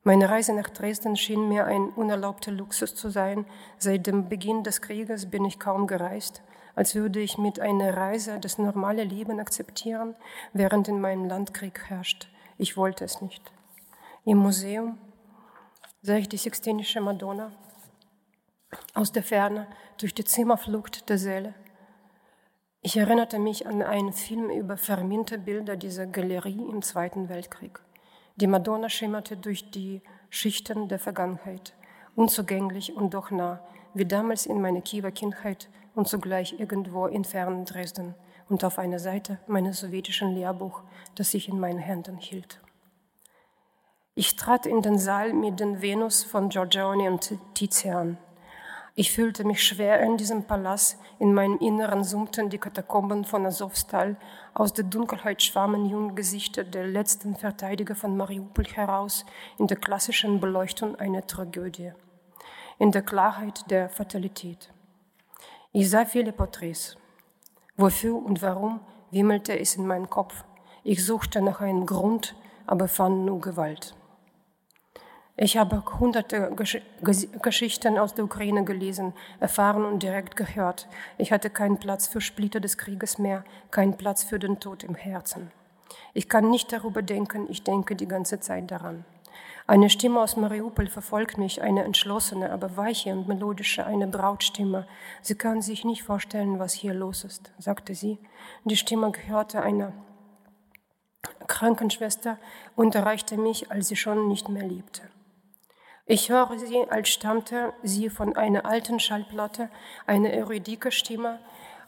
Meine Reise nach Dresden schien mir ein unerlaubter Luxus zu sein. Seit dem Beginn des Krieges bin ich kaum gereist als würde ich mit einer Reise das normale Leben akzeptieren, während in meinem Land Krieg herrscht. Ich wollte es nicht. Im Museum sah ich die Sixtinische Madonna aus der Ferne durch die Zimmerflucht der Säle. Ich erinnerte mich an einen Film über verminte Bilder dieser Galerie im Zweiten Weltkrieg. Die Madonna schimmerte durch die Schichten der Vergangenheit, unzugänglich und doch nah, wie damals in meiner Kiewer Kindheit und zugleich irgendwo in fernen Dresden und auf einer Seite meines sowjetischen Lehrbuch, das ich in meinen Händen hielt. Ich trat in den Saal mit den Venus von Giorgione und Tizian. Ich fühlte mich schwer in diesem Palast. In meinem Inneren summten die Katakomben von Azovstal. Aus der Dunkelheit schwammen junge Gesichter der letzten Verteidiger von Mariupol heraus in der klassischen Beleuchtung einer Tragödie, in der Klarheit der Fatalität. Ich sah viele Porträts. Wofür und warum wimmelte es in meinem Kopf. Ich suchte nach einem Grund, aber fand nur Gewalt. Ich habe hunderte Gesch Geschichten aus der Ukraine gelesen, erfahren und direkt gehört. Ich hatte keinen Platz für Splitter des Krieges mehr, keinen Platz für den Tod im Herzen. Ich kann nicht darüber denken, ich denke die ganze Zeit daran. Eine Stimme aus Mariupol verfolgt mich, eine entschlossene, aber weiche und melodische, eine Brautstimme. Sie kann sich nicht vorstellen, was hier los ist, sagte sie. Die Stimme gehörte einer Krankenschwester und erreichte mich, als sie schon nicht mehr lebte. Ich höre sie, als stammte sie von einer alten Schallplatte, eine erudike Stimme,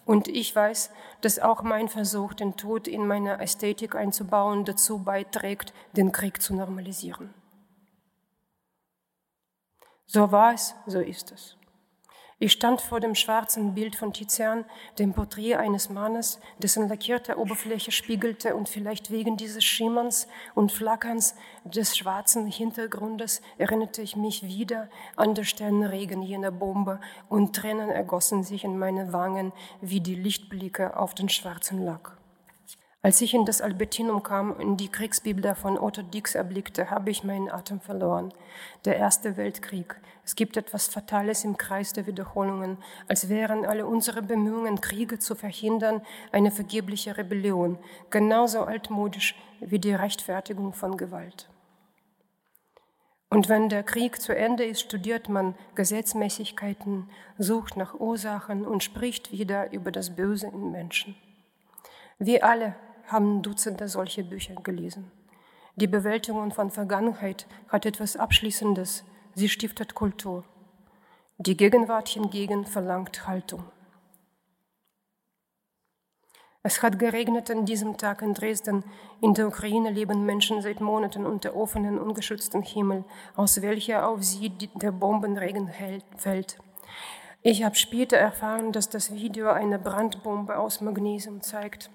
und ich weiß, dass auch mein Versuch, den Tod in meine Ästhetik einzubauen, dazu beiträgt, den Krieg zu normalisieren. So war es, so ist es. Ich stand vor dem schwarzen Bild von Tizian, dem Porträt eines Mannes, dessen lackierte Oberfläche spiegelte und vielleicht wegen dieses Schimmerns und Flackerns des schwarzen Hintergrundes erinnerte ich mich wieder an den Sternenregen jener Bombe und Tränen ergossen sich in meine Wangen wie die Lichtblicke auf den schwarzen Lack. Als ich in das Albertinum kam und die Kriegsbibel von Otto Dix erblickte, habe ich meinen Atem verloren. Der Erste Weltkrieg. Es gibt etwas Fatales im Kreis der Wiederholungen, als wären alle unsere Bemühungen, Kriege zu verhindern, eine vergebliche Rebellion, genauso altmodisch wie die Rechtfertigung von Gewalt. Und wenn der Krieg zu Ende ist, studiert man Gesetzmäßigkeiten, sucht nach Ursachen und spricht wieder über das Böse in Menschen. Wir alle haben Dutzende solche Bücher gelesen. Die Bewältigung von Vergangenheit hat etwas Abschließendes. Sie stiftet Kultur. Die Gegenwart hingegen verlangt Haltung. Es hat geregnet an diesem Tag in Dresden. In der Ukraine leben Menschen seit Monaten unter offenen, ungeschützten Himmel, aus welcher auf sie der Bombenregen fällt. Ich habe später erfahren, dass das Video eine Brandbombe aus Magnesium zeigt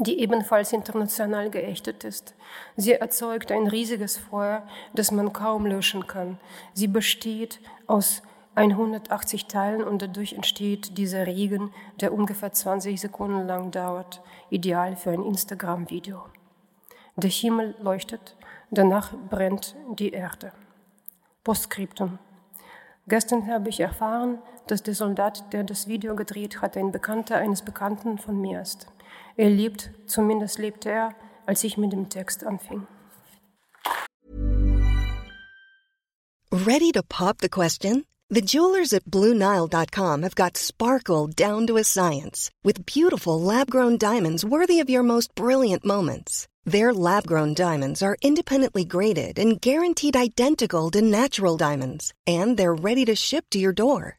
die ebenfalls international geächtet ist. Sie erzeugt ein riesiges Feuer, das man kaum löschen kann. Sie besteht aus 180 Teilen und dadurch entsteht dieser Regen, der ungefähr 20 Sekunden lang dauert, ideal für ein Instagram-Video. Der Himmel leuchtet, danach brennt die Erde. Postskriptum. Gestern habe ich erfahren, dass der Soldat, der das Video gedreht hat, ein Bekannter eines Bekannten von mir ist. Er lebt, zumindest lebte er, als ich mit dem Text anfing. Ready to pop the question? The jewelers at BlueNile.com have got sparkle down to a science with beautiful lab-grown diamonds worthy of your most brilliant moments. Their lab-grown diamonds are independently graded and guaranteed identical to natural diamonds, and they're ready to ship to your door.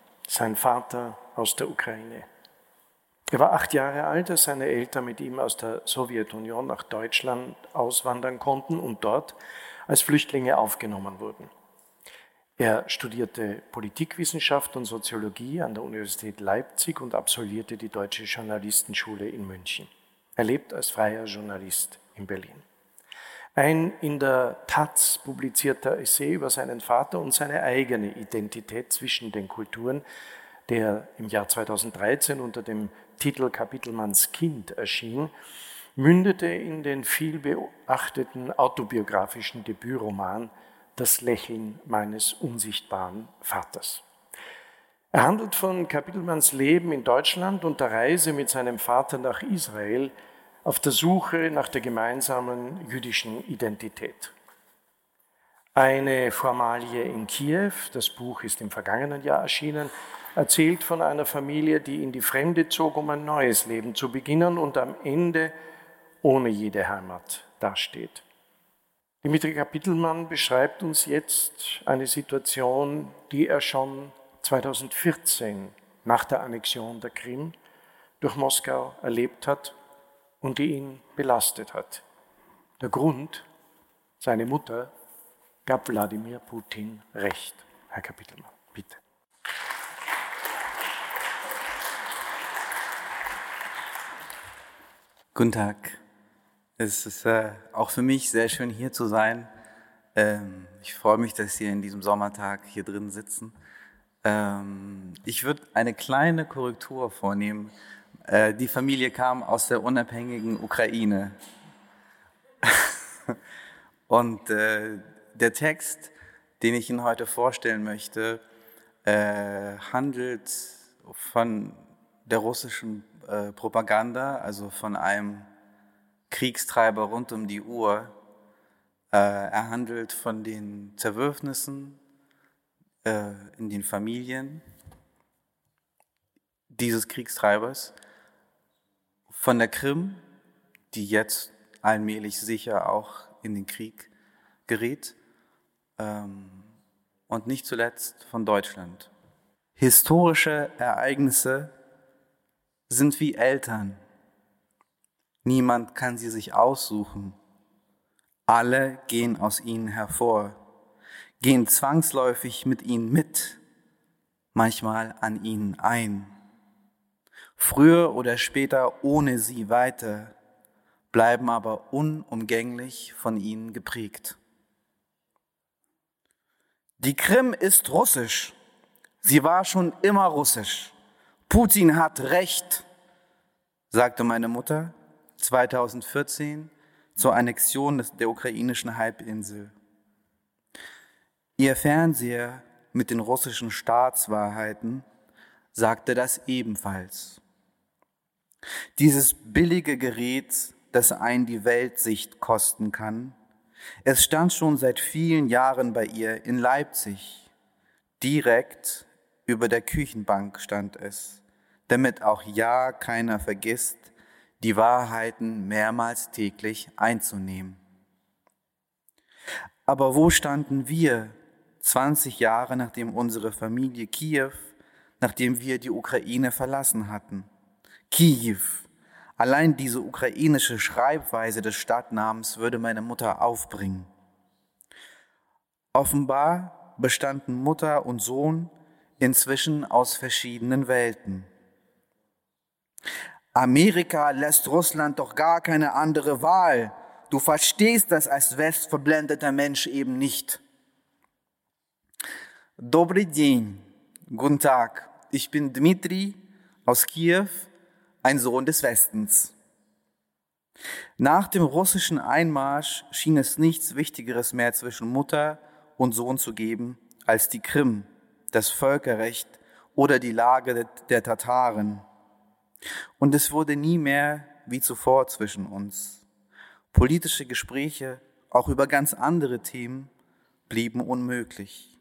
Sein Vater aus der Ukraine. Er war acht Jahre alt, als seine Eltern mit ihm aus der Sowjetunion nach Deutschland auswandern konnten und dort als Flüchtlinge aufgenommen wurden. Er studierte Politikwissenschaft und Soziologie an der Universität Leipzig und absolvierte die Deutsche Journalistenschule in München. Er lebt als freier Journalist in Berlin. Ein in der Taz publizierter Essay über seinen Vater und seine eigene Identität zwischen den Kulturen der im Jahr 2013 unter dem Titel Kapitelmanns Kind erschien, mündete in den viel beachteten autobiografischen Debütroman Das Lächeln meines unsichtbaren Vaters. Er handelt von Kapitelmanns Leben in Deutschland und der Reise mit seinem Vater nach Israel auf der Suche nach der gemeinsamen jüdischen Identität. Eine Formalie in Kiew, das Buch ist im vergangenen Jahr erschienen, erzählt von einer Familie, die in die Fremde zog, um ein neues Leben zu beginnen und am Ende ohne jede Heimat dasteht. Dimitri Kapitelmann beschreibt uns jetzt eine Situation, die er schon 2014 nach der Annexion der Krim durch Moskau erlebt hat und die ihn belastet hat. Der Grund, seine Mutter gab Wladimir Putin recht. Herr Kapitelmann, bitte. Guten Tag. Es ist äh, auch für mich sehr schön hier zu sein. Ähm, ich freue mich, dass Sie in diesem Sommertag hier drin sitzen. Ähm, ich würde eine kleine Korrektur vornehmen. Äh, die Familie kam aus der unabhängigen Ukraine. Und äh, der Text, den ich Ihnen heute vorstellen möchte, äh, handelt von der russischen äh, Propaganda, also von einem Kriegstreiber rund um die Uhr. Äh, er handelt von den Zerwürfnissen in den Familien dieses Kriegstreibers, von der Krim, die jetzt allmählich sicher auch in den Krieg gerät, ähm, und nicht zuletzt von Deutschland. Historische Ereignisse sind wie Eltern. Niemand kann sie sich aussuchen. Alle gehen aus ihnen hervor gehen zwangsläufig mit ihnen mit, manchmal an ihnen ein. Früher oder später ohne sie weiter, bleiben aber unumgänglich von ihnen geprägt. Die Krim ist russisch. Sie war schon immer russisch. Putin hat Recht, sagte meine Mutter 2014 zur Annexion der ukrainischen Halbinsel. Ihr Fernseher mit den russischen Staatswahrheiten sagte das ebenfalls. Dieses billige Gerät, das einen die Weltsicht kosten kann, es stand schon seit vielen Jahren bei ihr in Leipzig. Direkt über der Küchenbank stand es, damit auch ja keiner vergisst, die Wahrheiten mehrmals täglich einzunehmen. Aber wo standen wir 20 Jahre nachdem unsere Familie Kiew, nachdem wir die Ukraine verlassen hatten. Kiew. Allein diese ukrainische Schreibweise des Stadtnamens würde meine Mutter aufbringen. Offenbar bestanden Mutter und Sohn inzwischen aus verschiedenen Welten. Amerika lässt Russland doch gar keine andere Wahl. Du verstehst das als westverblendeter Mensch eben nicht. Добрый день, guten Tag. Ich bin Dmitri aus Kiew, ein Sohn des Westens. Nach dem russischen Einmarsch schien es nichts Wichtigeres mehr zwischen Mutter und Sohn zu geben als die Krim, das Völkerrecht oder die Lage der Tataren. Und es wurde nie mehr wie zuvor zwischen uns. Politische Gespräche, auch über ganz andere Themen, blieben unmöglich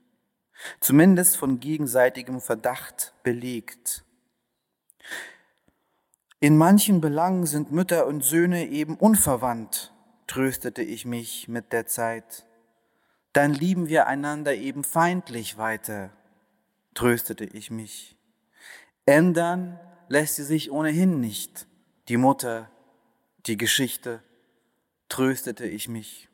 zumindest von gegenseitigem Verdacht belegt. In manchen Belangen sind Mütter und Söhne eben unverwandt, tröstete ich mich mit der Zeit. Dann lieben wir einander eben feindlich weiter, tröstete ich mich. Ändern lässt sie sich ohnehin nicht, die Mutter, die Geschichte, tröstete ich mich.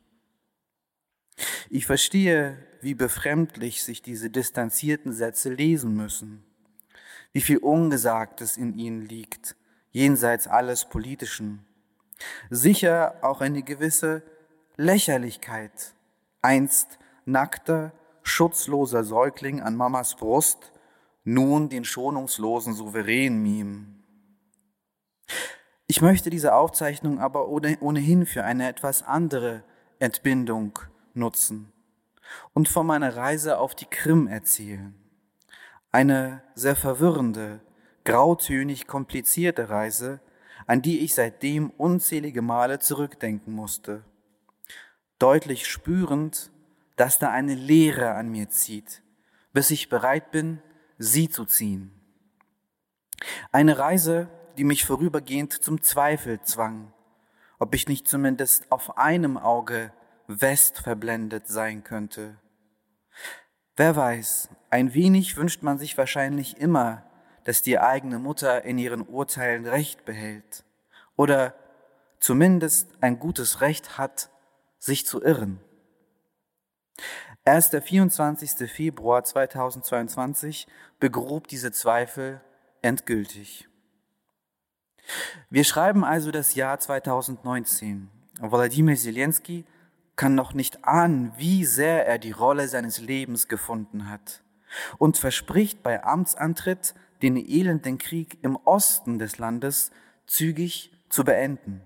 Ich verstehe, wie befremdlich sich diese distanzierten Sätze lesen müssen, wie viel Ungesagtes in ihnen liegt, jenseits alles Politischen. Sicher auch eine gewisse Lächerlichkeit, einst nackter, schutzloser Säugling an Mamas Brust, nun den schonungslosen Souverän mimen. Ich möchte diese Aufzeichnung aber ohnehin für eine etwas andere Entbindung nutzen und von meiner Reise auf die Krim erzählen. Eine sehr verwirrende, grautönig komplizierte Reise, an die ich seitdem unzählige Male zurückdenken musste. Deutlich spürend, dass da eine Leere an mir zieht, bis ich bereit bin, sie zu ziehen. Eine Reise, die mich vorübergehend zum Zweifel zwang, ob ich nicht zumindest auf einem Auge West verblendet sein könnte. Wer weiß, ein wenig wünscht man sich wahrscheinlich immer, dass die eigene Mutter in ihren Urteilen Recht behält oder zumindest ein gutes Recht hat, sich zu irren. Erst der 24. Februar 2022 begrub diese Zweifel endgültig. Wir schreiben also das Jahr 2019. Wladimir Zelensky kann noch nicht ahnen, wie sehr er die Rolle seines Lebens gefunden hat und verspricht bei Amtsantritt, den elenden Krieg im Osten des Landes zügig zu beenden.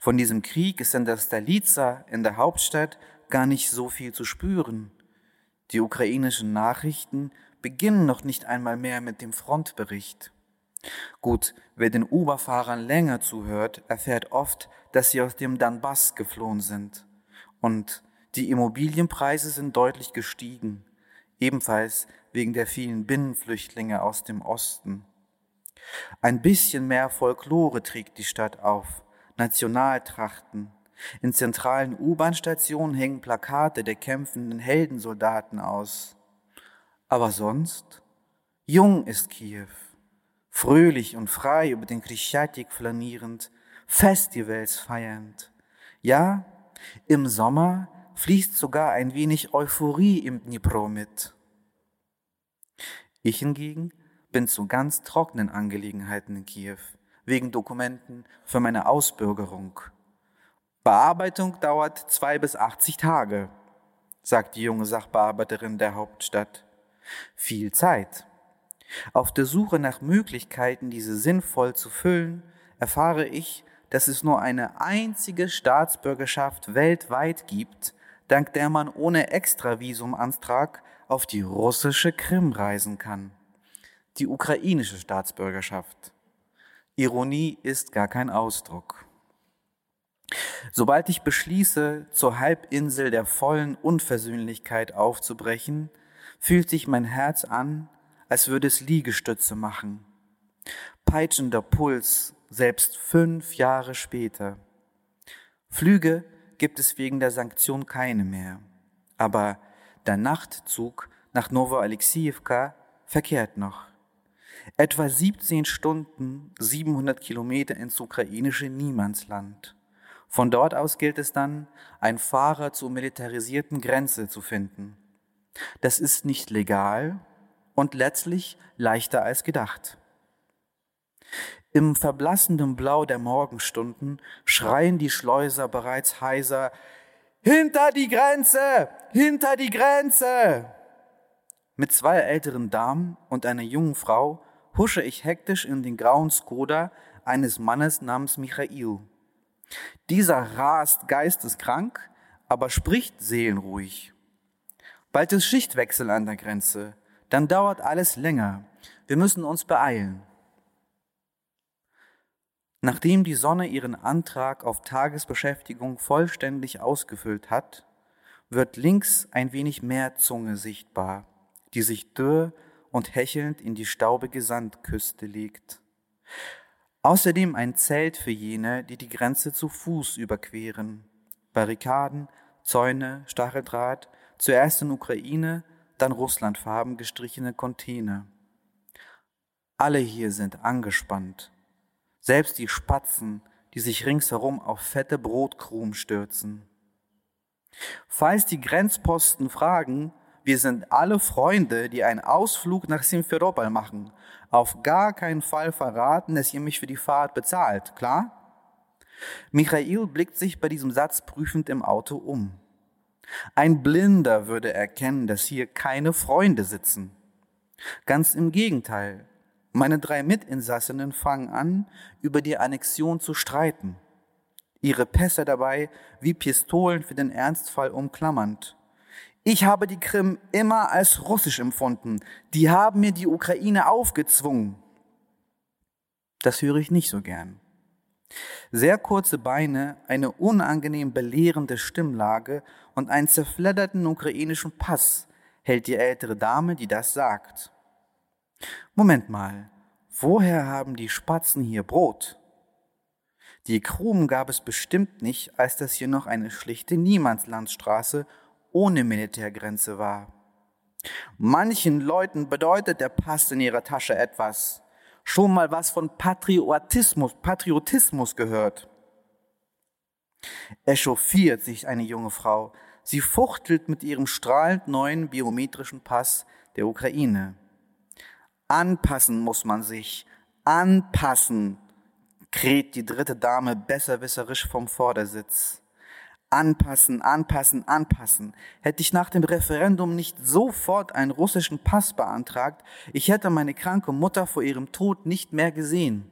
Von diesem Krieg ist in der Stalica, in der Hauptstadt, gar nicht so viel zu spüren. Die ukrainischen Nachrichten beginnen noch nicht einmal mehr mit dem Frontbericht. Gut, wer den Uberfahrern länger zuhört, erfährt oft, dass sie aus dem Donbass geflohen sind. Und die Immobilienpreise sind deutlich gestiegen, ebenfalls wegen der vielen Binnenflüchtlinge aus dem Osten. Ein bisschen mehr Folklore trägt die Stadt auf, Nationaltrachten. In zentralen U-Bahn-Stationen hängen Plakate der kämpfenden Heldensoldaten aus. Aber sonst? Jung ist Kiew, fröhlich und frei über den Krischatik flanierend, Festivals feiernd. Ja, im Sommer fließt sogar ein wenig Euphorie im Dnipro mit. Ich hingegen bin zu ganz trockenen Angelegenheiten in Kiew, wegen Dokumenten für meine Ausbürgerung. Bearbeitung dauert zwei bis 80 Tage, sagt die junge Sachbearbeiterin der Hauptstadt. Viel Zeit. Auf der Suche nach Möglichkeiten, diese sinnvoll zu füllen, erfahre ich, dass es nur eine einzige Staatsbürgerschaft weltweit gibt, dank der man ohne Extravisumantrag auf die russische Krim reisen kann. Die ukrainische Staatsbürgerschaft. Ironie ist gar kein Ausdruck. Sobald ich beschließe, zur Halbinsel der vollen Unversöhnlichkeit aufzubrechen, fühlt sich mein Herz an, als würde es Liegestütze machen. Peitschender Puls, selbst fünf Jahre später. Flüge gibt es wegen der Sanktion keine mehr. Aber der Nachtzug nach Novo-Alexijewka verkehrt noch. Etwa 17 Stunden, 700 Kilometer ins ukrainische Niemandsland. Von dort aus gilt es dann, einen Fahrer zur militarisierten Grenze zu finden. Das ist nicht legal und letztlich leichter als gedacht. Im verblassenden Blau der Morgenstunden schreien die Schleuser bereits heiser, Hinter die Grenze! Hinter die Grenze! Mit zwei älteren Damen und einer jungen Frau husche ich hektisch in den grauen Skoda eines Mannes namens Michail. Dieser rast geisteskrank, aber spricht seelenruhig. Bald ist Schichtwechsel an der Grenze. Dann dauert alles länger. Wir müssen uns beeilen. Nachdem die Sonne ihren Antrag auf Tagesbeschäftigung vollständig ausgefüllt hat, wird links ein wenig mehr Zunge sichtbar, die sich dürr und hechelnd in die staubige Sandküste legt. Außerdem ein Zelt für jene, die die Grenze zu Fuß überqueren. Barrikaden, Zäune, Stacheldraht, zuerst in Ukraine, dann Russlandfarben gestrichene Container. Alle hier sind angespannt, selbst die Spatzen, die sich ringsherum auf fette Brotkrumen stürzen. Falls die Grenzposten fragen, wir sind alle Freunde, die einen Ausflug nach Simferopol machen. Auf gar keinen Fall verraten, dass ihr mich für die Fahrt bezahlt, klar? Michael blickt sich bei diesem Satz prüfend im Auto um. Ein Blinder würde erkennen, dass hier keine Freunde sitzen. Ganz im Gegenteil. Meine drei Mitinsassinnen fangen an, über die Annexion zu streiten. Ihre Pässe dabei wie Pistolen für den Ernstfall umklammernd. Ich habe die Krim immer als russisch empfunden. Die haben mir die Ukraine aufgezwungen. Das höre ich nicht so gern. Sehr kurze Beine, eine unangenehm belehrende Stimmlage und einen zerfledderten ukrainischen Pass hält die ältere Dame, die das sagt. Moment mal, woher haben die Spatzen hier Brot? Die Krumen gab es bestimmt nicht, als das hier noch eine schlichte Niemandslandstraße ohne Militärgrenze war. Manchen Leuten bedeutet der Pass in ihrer Tasche etwas. Schon mal was von Patriotismus, Patriotismus gehört. Echauffiert sich eine junge Frau. Sie fuchtelt mit ihrem strahlend neuen biometrischen Pass der Ukraine. Anpassen muss man sich. Anpassen, kräht die dritte Dame besserwisserisch vom Vordersitz. Anpassen, anpassen, anpassen. Hätte ich nach dem Referendum nicht sofort einen russischen Pass beantragt, ich hätte meine kranke Mutter vor ihrem Tod nicht mehr gesehen.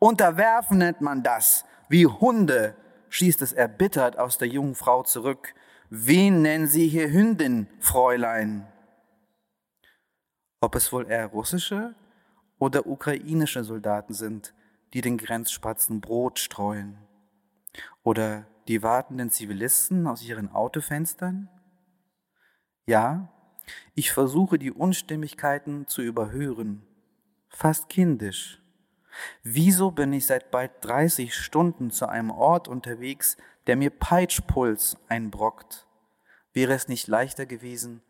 Unterwerfen nennt man das, wie Hunde, schießt es erbittert aus der jungen Frau zurück. Wen nennen Sie hier Hündin, Fräulein? Ob es wohl eher russische oder ukrainische Soldaten sind, die den Grenzspatzen Brot streuen? Oder die wartenden Zivilisten aus ihren Autofenstern? Ja, ich versuche die Unstimmigkeiten zu überhören, fast kindisch. Wieso bin ich seit bald 30 Stunden zu einem Ort unterwegs, der mir Peitschpuls einbrockt? Wäre es nicht leichter gewesen,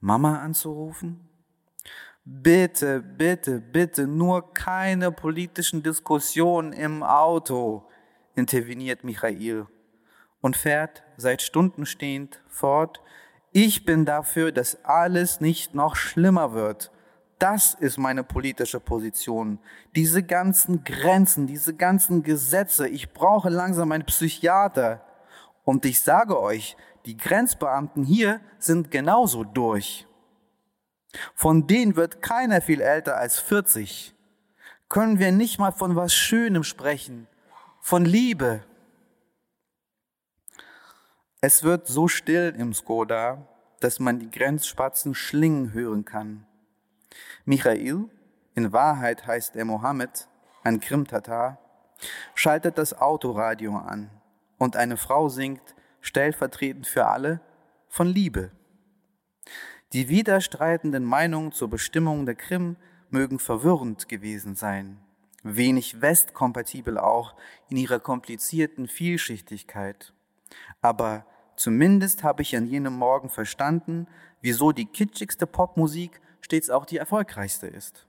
Mama anzurufen? Bitte, bitte, bitte, nur keine politischen Diskussionen im Auto interveniert Michael und fährt seit Stunden stehend fort, ich bin dafür, dass alles nicht noch schlimmer wird. Das ist meine politische Position. Diese ganzen Grenzen, diese ganzen Gesetze, ich brauche langsam einen Psychiater. Und ich sage euch, die Grenzbeamten hier sind genauso durch. Von denen wird keiner viel älter als 40. Können wir nicht mal von was Schönem sprechen, von Liebe. Es wird so still im Skoda, dass man die Grenzspatzen schlingen hören kann. Michael, in Wahrheit heißt er Mohammed, ein Krimtatar, schaltet das Autoradio an und eine Frau singt, stellvertretend für alle, von Liebe. Die widerstreitenden Meinungen zur Bestimmung der Krim mögen verwirrend gewesen sein wenig westkompatibel auch in ihrer komplizierten Vielschichtigkeit. Aber zumindest habe ich an jenem Morgen verstanden, wieso die kitschigste Popmusik stets auch die erfolgreichste ist.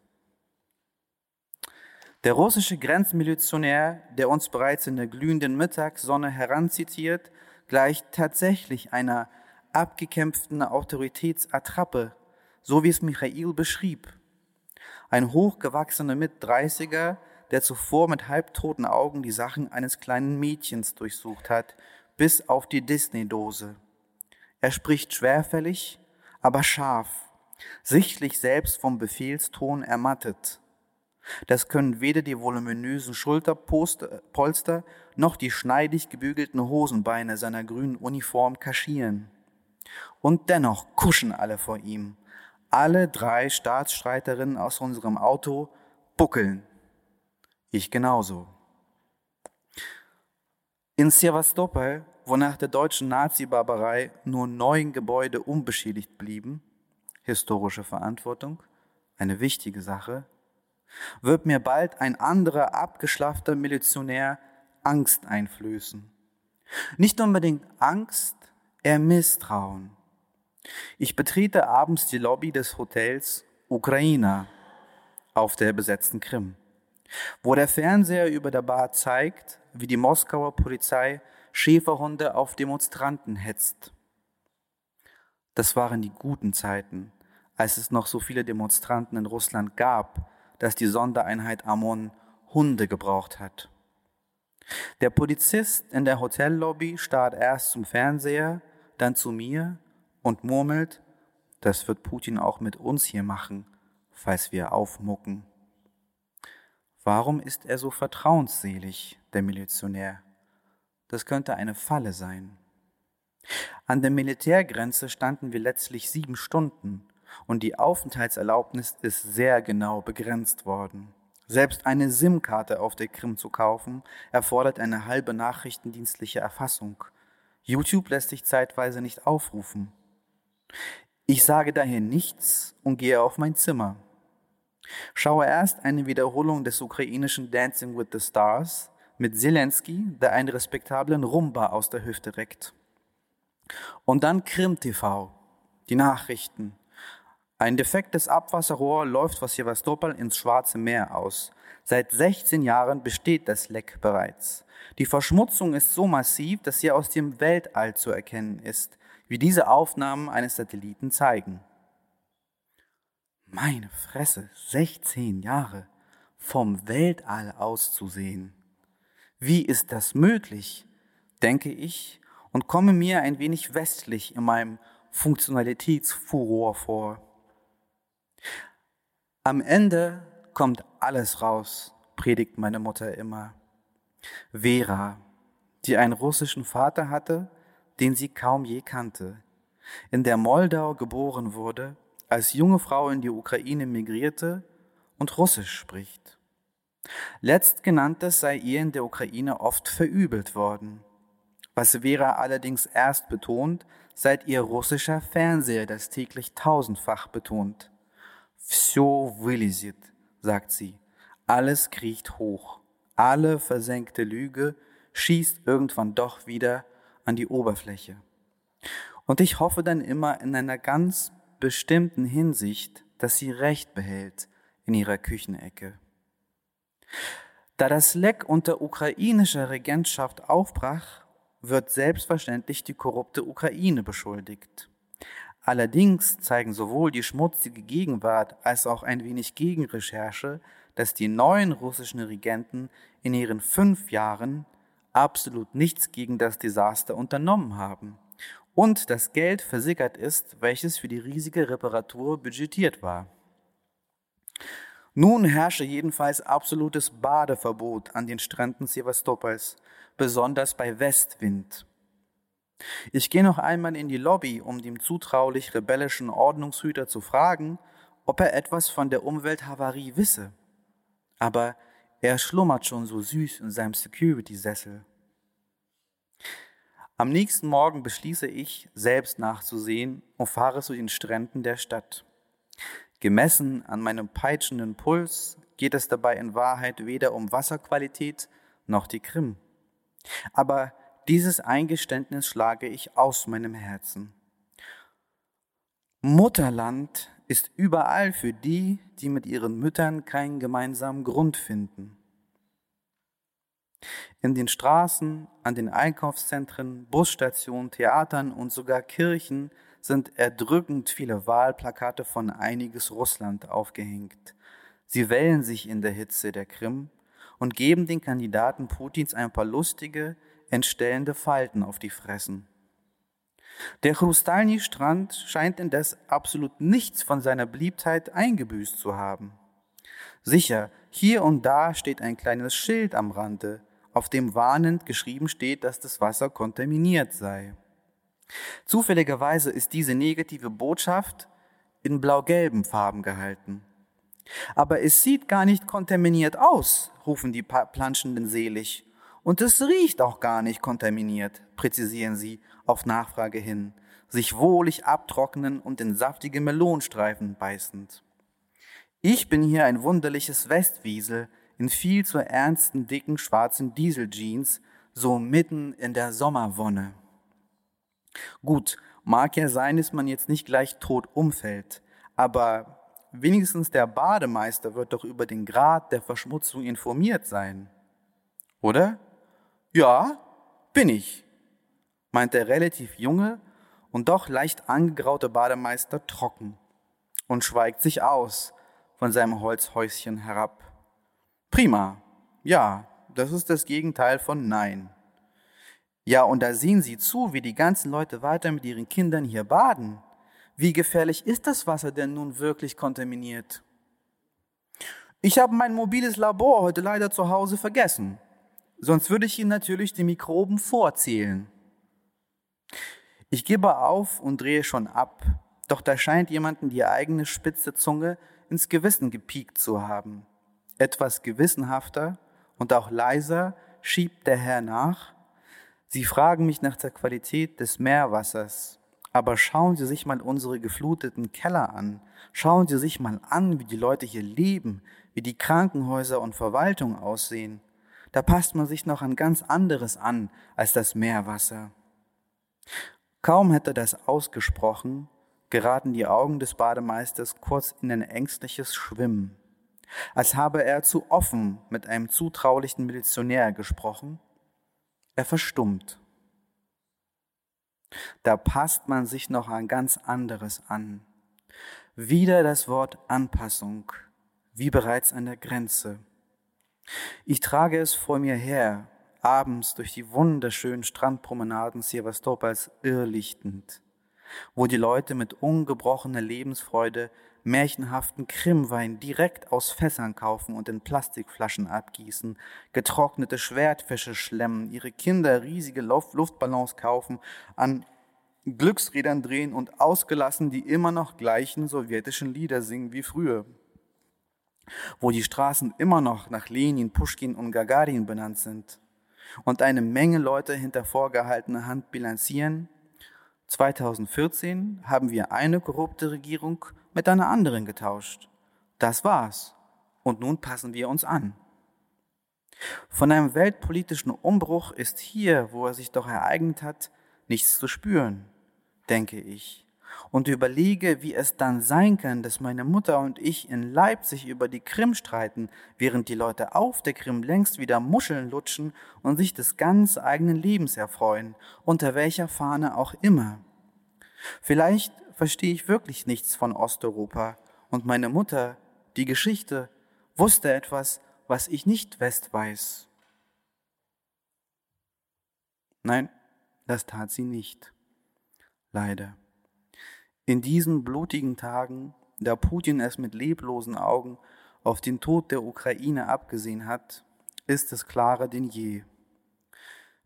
Der russische Grenzmilizionär, der uns bereits in der glühenden Mittagssonne heranzitiert, gleicht tatsächlich einer abgekämpften Autoritätsattrappe, so wie es Michael beschrieb. Ein hochgewachsener Mit-30er, der zuvor mit halbtoten Augen die Sachen eines kleinen Mädchens durchsucht hat, bis auf die Disney-Dose. Er spricht schwerfällig, aber scharf, sichtlich selbst vom Befehlston ermattet. Das können weder die voluminösen Schulterpolster noch die schneidig gebügelten Hosenbeine seiner grünen Uniform kaschieren. Und dennoch kuschen alle vor ihm, alle drei Staatsstreiterinnen aus unserem Auto buckeln. Ich genauso. In Sevastopol, wo nach der deutschen Nazi-Barbarei nur neun Gebäude unbeschädigt blieben, historische Verantwortung, eine wichtige Sache, wird mir bald ein anderer abgeschlaffter Milizionär Angst einflößen. Nicht unbedingt Angst, eher Misstrauen. Ich betrete abends die Lobby des Hotels Ukraina auf der besetzten Krim, wo der Fernseher über der Bar zeigt, wie die Moskauer Polizei Schäferhunde auf Demonstranten hetzt. Das waren die guten Zeiten, als es noch so viele Demonstranten in Russland gab, dass die Sondereinheit Amon Hunde gebraucht hat. Der Polizist in der Hotellobby starrt erst zum Fernseher, dann zu mir und murmelt, das wird Putin auch mit uns hier machen, falls wir aufmucken. Warum ist er so vertrauensselig, der Milizionär? Das könnte eine Falle sein. An der Militärgrenze standen wir letztlich sieben Stunden und die Aufenthaltserlaubnis ist sehr genau begrenzt worden. Selbst eine SIM-Karte auf der Krim zu kaufen, erfordert eine halbe nachrichtendienstliche Erfassung. YouTube lässt sich zeitweise nicht aufrufen. Ich sage daher nichts und gehe auf mein Zimmer. Schaue erst eine Wiederholung des ukrainischen Dancing with the Stars mit Zelensky, der einen respektablen Rumba aus der Hüfte reckt. Und dann Krim TV, die Nachrichten. Ein defektes Abwasserrohr läuft vor Sevastopol ins Schwarze Meer aus. Seit 16 Jahren besteht das Leck bereits. Die Verschmutzung ist so massiv, dass sie aus dem Weltall zu erkennen ist, wie diese Aufnahmen eines Satelliten zeigen. Meine Fresse, 16 Jahre vom Weltall aus zu sehen. Wie ist das möglich? denke ich und komme mir ein wenig westlich in meinem Funktionalitätsfuror vor. Am Ende kommt alles raus, predigt meine Mutter immer. Vera, die einen russischen Vater hatte, den sie kaum je kannte, in der Moldau geboren wurde, als junge Frau in die Ukraine migrierte und Russisch spricht. Letztgenanntes sei ihr in der Ukraine oft verübelt worden. Was Vera allerdings erst betont, seit ihr russischer Fernseher das täglich tausendfach betont. Всё вылезет, sagt sie. Alles kriecht hoch. Alle versenkte Lüge schießt irgendwann doch wieder an die Oberfläche. Und ich hoffe dann immer in einer ganz bestimmten Hinsicht, dass sie Recht behält in ihrer Küchenecke. Da das Leck unter ukrainischer Regentschaft aufbrach, wird selbstverständlich die korrupte Ukraine beschuldigt. Allerdings zeigen sowohl die schmutzige Gegenwart als auch ein wenig Gegenrecherche, dass die neuen russischen Regenten in ihren fünf Jahren absolut nichts gegen das Desaster unternommen haben und das Geld versickert ist, welches für die riesige Reparatur budgetiert war. Nun herrsche jedenfalls absolutes Badeverbot an den Stränden Sevastopols, besonders bei Westwind. Ich gehe noch einmal in die Lobby, um dem zutraulich rebellischen Ordnungshüter zu fragen, ob er etwas von der Umwelthavarie wisse. Aber er schlummert schon so süß in seinem Security-Sessel. Am nächsten Morgen beschließe ich, selbst nachzusehen und fahre zu den Stränden der Stadt. Gemessen an meinem peitschenden Puls geht es dabei in Wahrheit weder um Wasserqualität noch die Krim. Aber dieses Eingeständnis schlage ich aus meinem Herzen. Mutterland ist überall für die, die mit ihren Müttern keinen gemeinsamen Grund finden. In den Straßen, an den Einkaufszentren, Busstationen, Theatern und sogar Kirchen sind erdrückend viele Wahlplakate von einiges Russland aufgehängt. Sie wellen sich in der Hitze der Krim und geben den Kandidaten Putins ein paar lustige, entstellende Falten auf die Fressen. Der Chrustalny-Strand scheint indes absolut nichts von seiner Beliebtheit eingebüßt zu haben. Sicher, hier und da steht ein kleines Schild am Rande, auf dem warnend geschrieben steht, dass das Wasser kontaminiert sei. Zufälligerweise ist diese negative Botschaft in blau-gelben Farben gehalten. Aber es sieht gar nicht kontaminiert aus, rufen die Planschenden selig. Und es riecht auch gar nicht kontaminiert, präzisieren sie auf Nachfrage hin, sich wohlig abtrocknen und in saftige Melonstreifen beißend. Ich bin hier ein wunderliches Westwiesel in viel zu ernsten, dicken, schwarzen Dieseljeans, so mitten in der Sommerwonne. Gut, mag ja sein, dass man jetzt nicht gleich tot umfällt, aber wenigstens der Bademeister wird doch über den Grad der Verschmutzung informiert sein. Oder? Ja, bin ich, meint der relativ junge und doch leicht angegraute Bademeister trocken und schweigt sich aus von seinem Holzhäuschen herab. Prima, ja, das ist das Gegenteil von Nein. Ja, und da sehen Sie zu, wie die ganzen Leute weiter mit ihren Kindern hier baden. Wie gefährlich ist das Wasser denn nun wirklich kontaminiert? Ich habe mein mobiles Labor heute leider zu Hause vergessen. Sonst würde ich Ihnen natürlich die Mikroben vorzählen. Ich gebe auf und drehe schon ab, doch da scheint jemanden die eigene spitze Zunge ins Gewissen gepiekt zu haben. Etwas gewissenhafter und auch leiser schiebt der Herr nach. Sie fragen mich nach der Qualität des Meerwassers. Aber schauen Sie sich mal unsere gefluteten Keller an. Schauen Sie sich mal an, wie die Leute hier leben, wie die Krankenhäuser und Verwaltung aussehen. Da passt man sich noch an ganz anderes an als das Meerwasser. Kaum hätte er das ausgesprochen, geraten die Augen des Bademeisters kurz in ein ängstliches Schwimmen, als habe er zu offen mit einem zutraulichen Milizionär gesprochen. Er verstummt. Da passt man sich noch ein ganz anderes an. Wieder das Wort Anpassung, wie bereits an der Grenze. Ich trage es vor mir her, abends durch die wunderschönen Strandpromenaden Sevastopols irrlichtend, wo die Leute mit ungebrochener Lebensfreude märchenhaften Krimwein direkt aus Fässern kaufen und in Plastikflaschen abgießen, getrocknete Schwertfische schlemmen, ihre Kinder riesige Luftballons kaufen, an Glücksrädern drehen und ausgelassen die immer noch gleichen sowjetischen Lieder singen wie früher, wo die Straßen immer noch nach Lenin, Pushkin und Gagarin benannt sind und eine Menge Leute hinter vorgehaltener Hand bilanzieren. 2014 haben wir eine korrupte Regierung mit einer anderen getauscht. Das war's. Und nun passen wir uns an. Von einem weltpolitischen Umbruch ist hier, wo er sich doch ereignet hat, nichts zu spüren, denke ich und überlege, wie es dann sein kann, dass meine Mutter und ich in Leipzig über die Krim streiten, während die Leute auf der Krim längst wieder Muscheln lutschen und sich des ganz eigenen Lebens erfreuen, unter welcher Fahne auch immer. Vielleicht verstehe ich wirklich nichts von Osteuropa und meine Mutter, die Geschichte, wusste etwas, was ich nicht West weiß. Nein, das tat sie nicht. Leider. In diesen blutigen Tagen, da Putin es mit leblosen Augen auf den Tod der Ukraine abgesehen hat, ist es klarer denn je.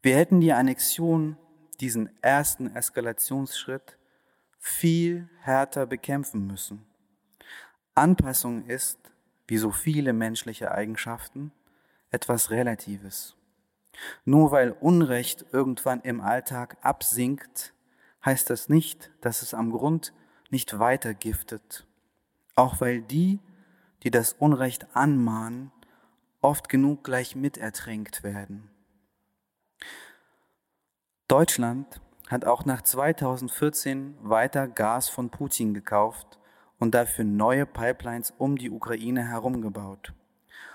Wir hätten die Annexion, diesen ersten Eskalationsschritt, viel härter bekämpfen müssen. Anpassung ist, wie so viele menschliche Eigenschaften, etwas Relatives. Nur weil Unrecht irgendwann im Alltag absinkt, heißt das nicht, dass es am Grund nicht weiter giftet, auch weil die, die das Unrecht anmahnen, oft genug gleich mitertränkt werden. Deutschland hat auch nach 2014 weiter Gas von Putin gekauft und dafür neue Pipelines um die Ukraine herumgebaut,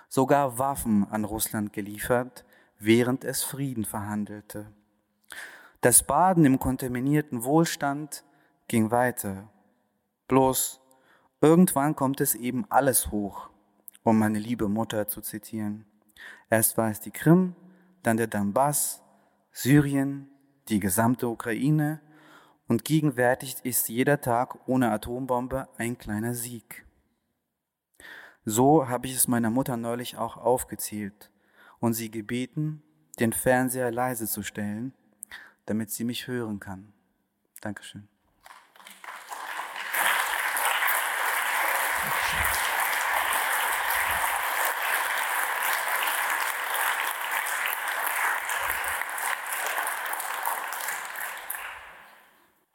sogar Waffen an Russland geliefert, während es Frieden verhandelte. Das Baden im kontaminierten Wohlstand ging weiter. Bloß irgendwann kommt es eben alles hoch, um meine liebe Mutter zu zitieren. Erst war es die Krim, dann der Donbass, Syrien, die gesamte Ukraine und gegenwärtig ist jeder Tag ohne Atombombe ein kleiner Sieg. So habe ich es meiner Mutter neulich auch aufgezählt und sie gebeten, den Fernseher leise zu stellen, damit sie mich hören kann. Dankeschön.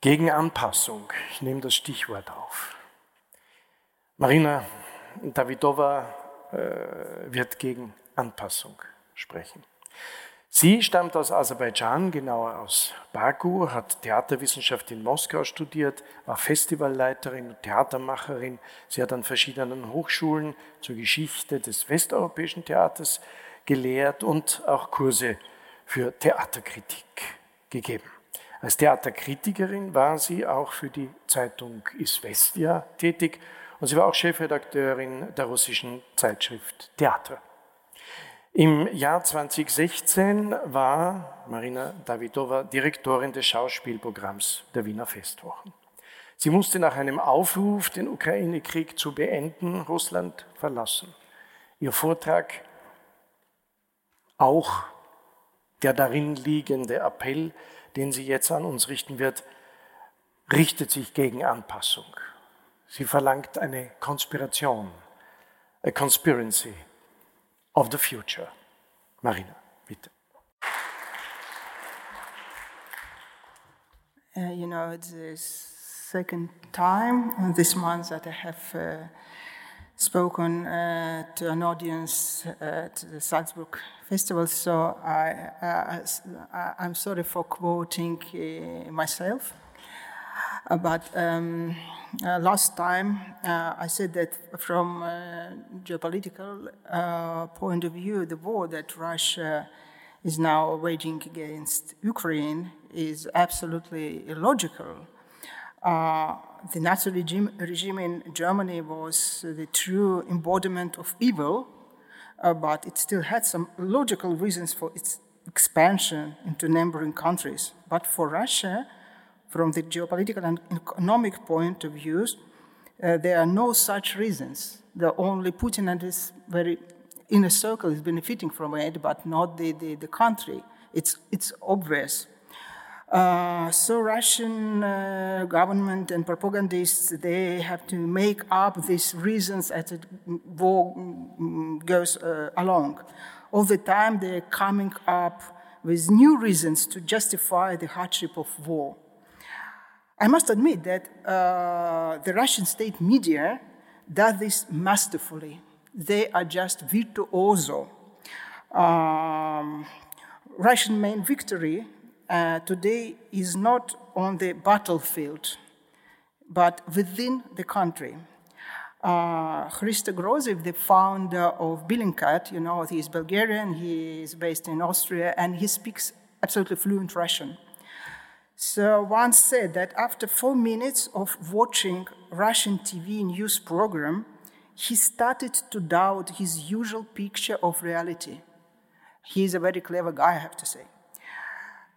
Gegen Anpassung, ich nehme das Stichwort auf. Marina Davidova äh, wird gegen Anpassung sprechen. Sie stammt aus Aserbaidschan, genauer aus Baku, hat Theaterwissenschaft in Moskau studiert, war Festivalleiterin und Theatermacherin. Sie hat an verschiedenen Hochschulen zur Geschichte des westeuropäischen Theaters gelehrt und auch Kurse für Theaterkritik gegeben. Als Theaterkritikerin war sie auch für die Zeitung Isvestia tätig und sie war auch Chefredakteurin der russischen Zeitschrift Theater. Im Jahr 2016 war Marina Davidova Direktorin des Schauspielprogramms der Wiener Festwochen. Sie musste nach einem Aufruf, den Ukraine-Krieg zu beenden, Russland verlassen. Ihr Vortrag, auch der darin liegende Appell, den sie jetzt an uns richten wird, richtet sich gegen Anpassung. Sie verlangt eine Konspiration, a conspiracy of the future. Marina, bitte. Uh, you know, it's the second time this month that I have uh, spoken uh, to an audience at the Salzburg Festival, so I, am sorry for quoting uh, myself. Uh, but um, uh, last time I said that from geopolitical point of view, the war that Russia is now waging against Ukraine is absolutely illogical. Uh, the Nazi regime, regime, in Germany was the true embodiment of evil, uh, but it still had some logical reasons for its expansion into neighboring countries. But for Russia, from the geopolitical and economic point of view, uh, there are no such reasons. The only Putin and his very inner circle is benefiting from it, but not the, the, the country. It's, it's obvious. Uh, so Russian uh, government and propagandists, they have to make up these reasons as the war goes uh, along. All the time they're coming up with new reasons to justify the hardship of war. I must admit that uh, the Russian state media does this masterfully they are just virtuoso. Um, Russian main victory uh, today is not on the battlefield, but within the country. Uh, Hristo Grozev, the founder of Bellingcat, you know, he is Bulgarian, he is based in Austria, and he speaks absolutely fluent Russian. So once said that after four minutes of watching Russian TV news program, he started to doubt his usual picture of reality. He is a very clever guy, I have to say.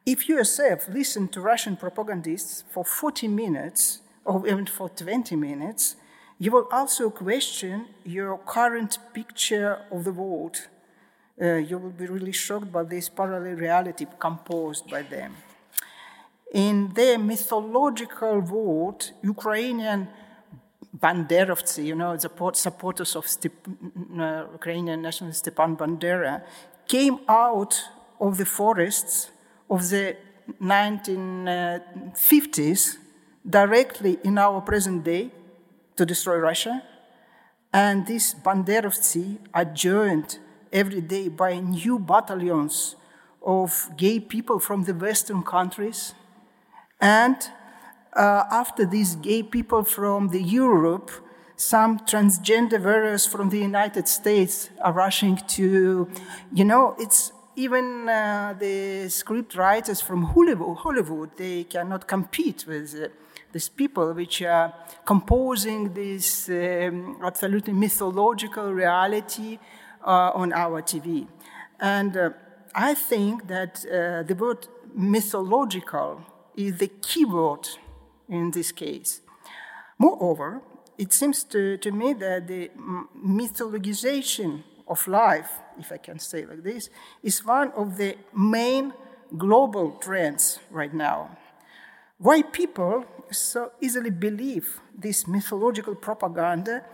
If you yourself listen to Russian propagandists for 40 minutes, or even for 20 minutes, you will also question your current picture of the world. Uh, you will be really shocked by this parallel reality composed by them in their mythological world, Ukrainian Banderovtsi, you know, the supporters of Step, mm, mm, uh, Ukrainian nationalist Stepan Bandera, came out of the forests of the 1950s directly in our present day to destroy Russia. And these Banderovtsi are joined every day by new battalions of gay people from the Western countries and uh, after these gay people from the Europe, some transgender warriors from the United States are rushing to, you know, it's even uh, the script writers from Hollywood, Hollywood they cannot compete with uh, these people which are composing this um, absolutely mythological reality uh, on our TV. And uh, I think that uh, the word mythological is the key word in this case. Moreover, it seems to, to me that the mythologization of life, if I can say like this, is one of the main global trends right now. Why people so easily believe this mythological propaganda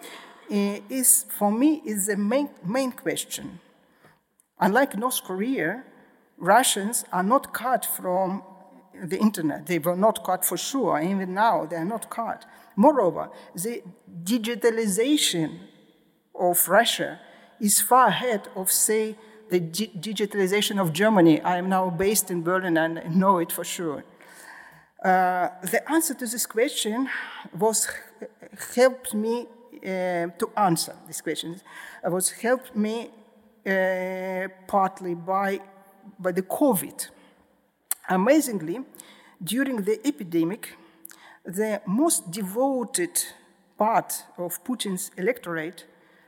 uh, is, for me, is the main, main question. Unlike North Korea, Russians are not cut from the internet. They were not caught for sure. Even now, they are not caught. Moreover, the digitalization of Russia is far ahead of, say, the digitalization of Germany. I am now based in Berlin and know it for sure. Uh, the answer to this question was helped me uh, to answer this question. It was helped me uh, partly by, by the COVID. Amazingly, during the epidemic, the most devoted part of Putin's electorate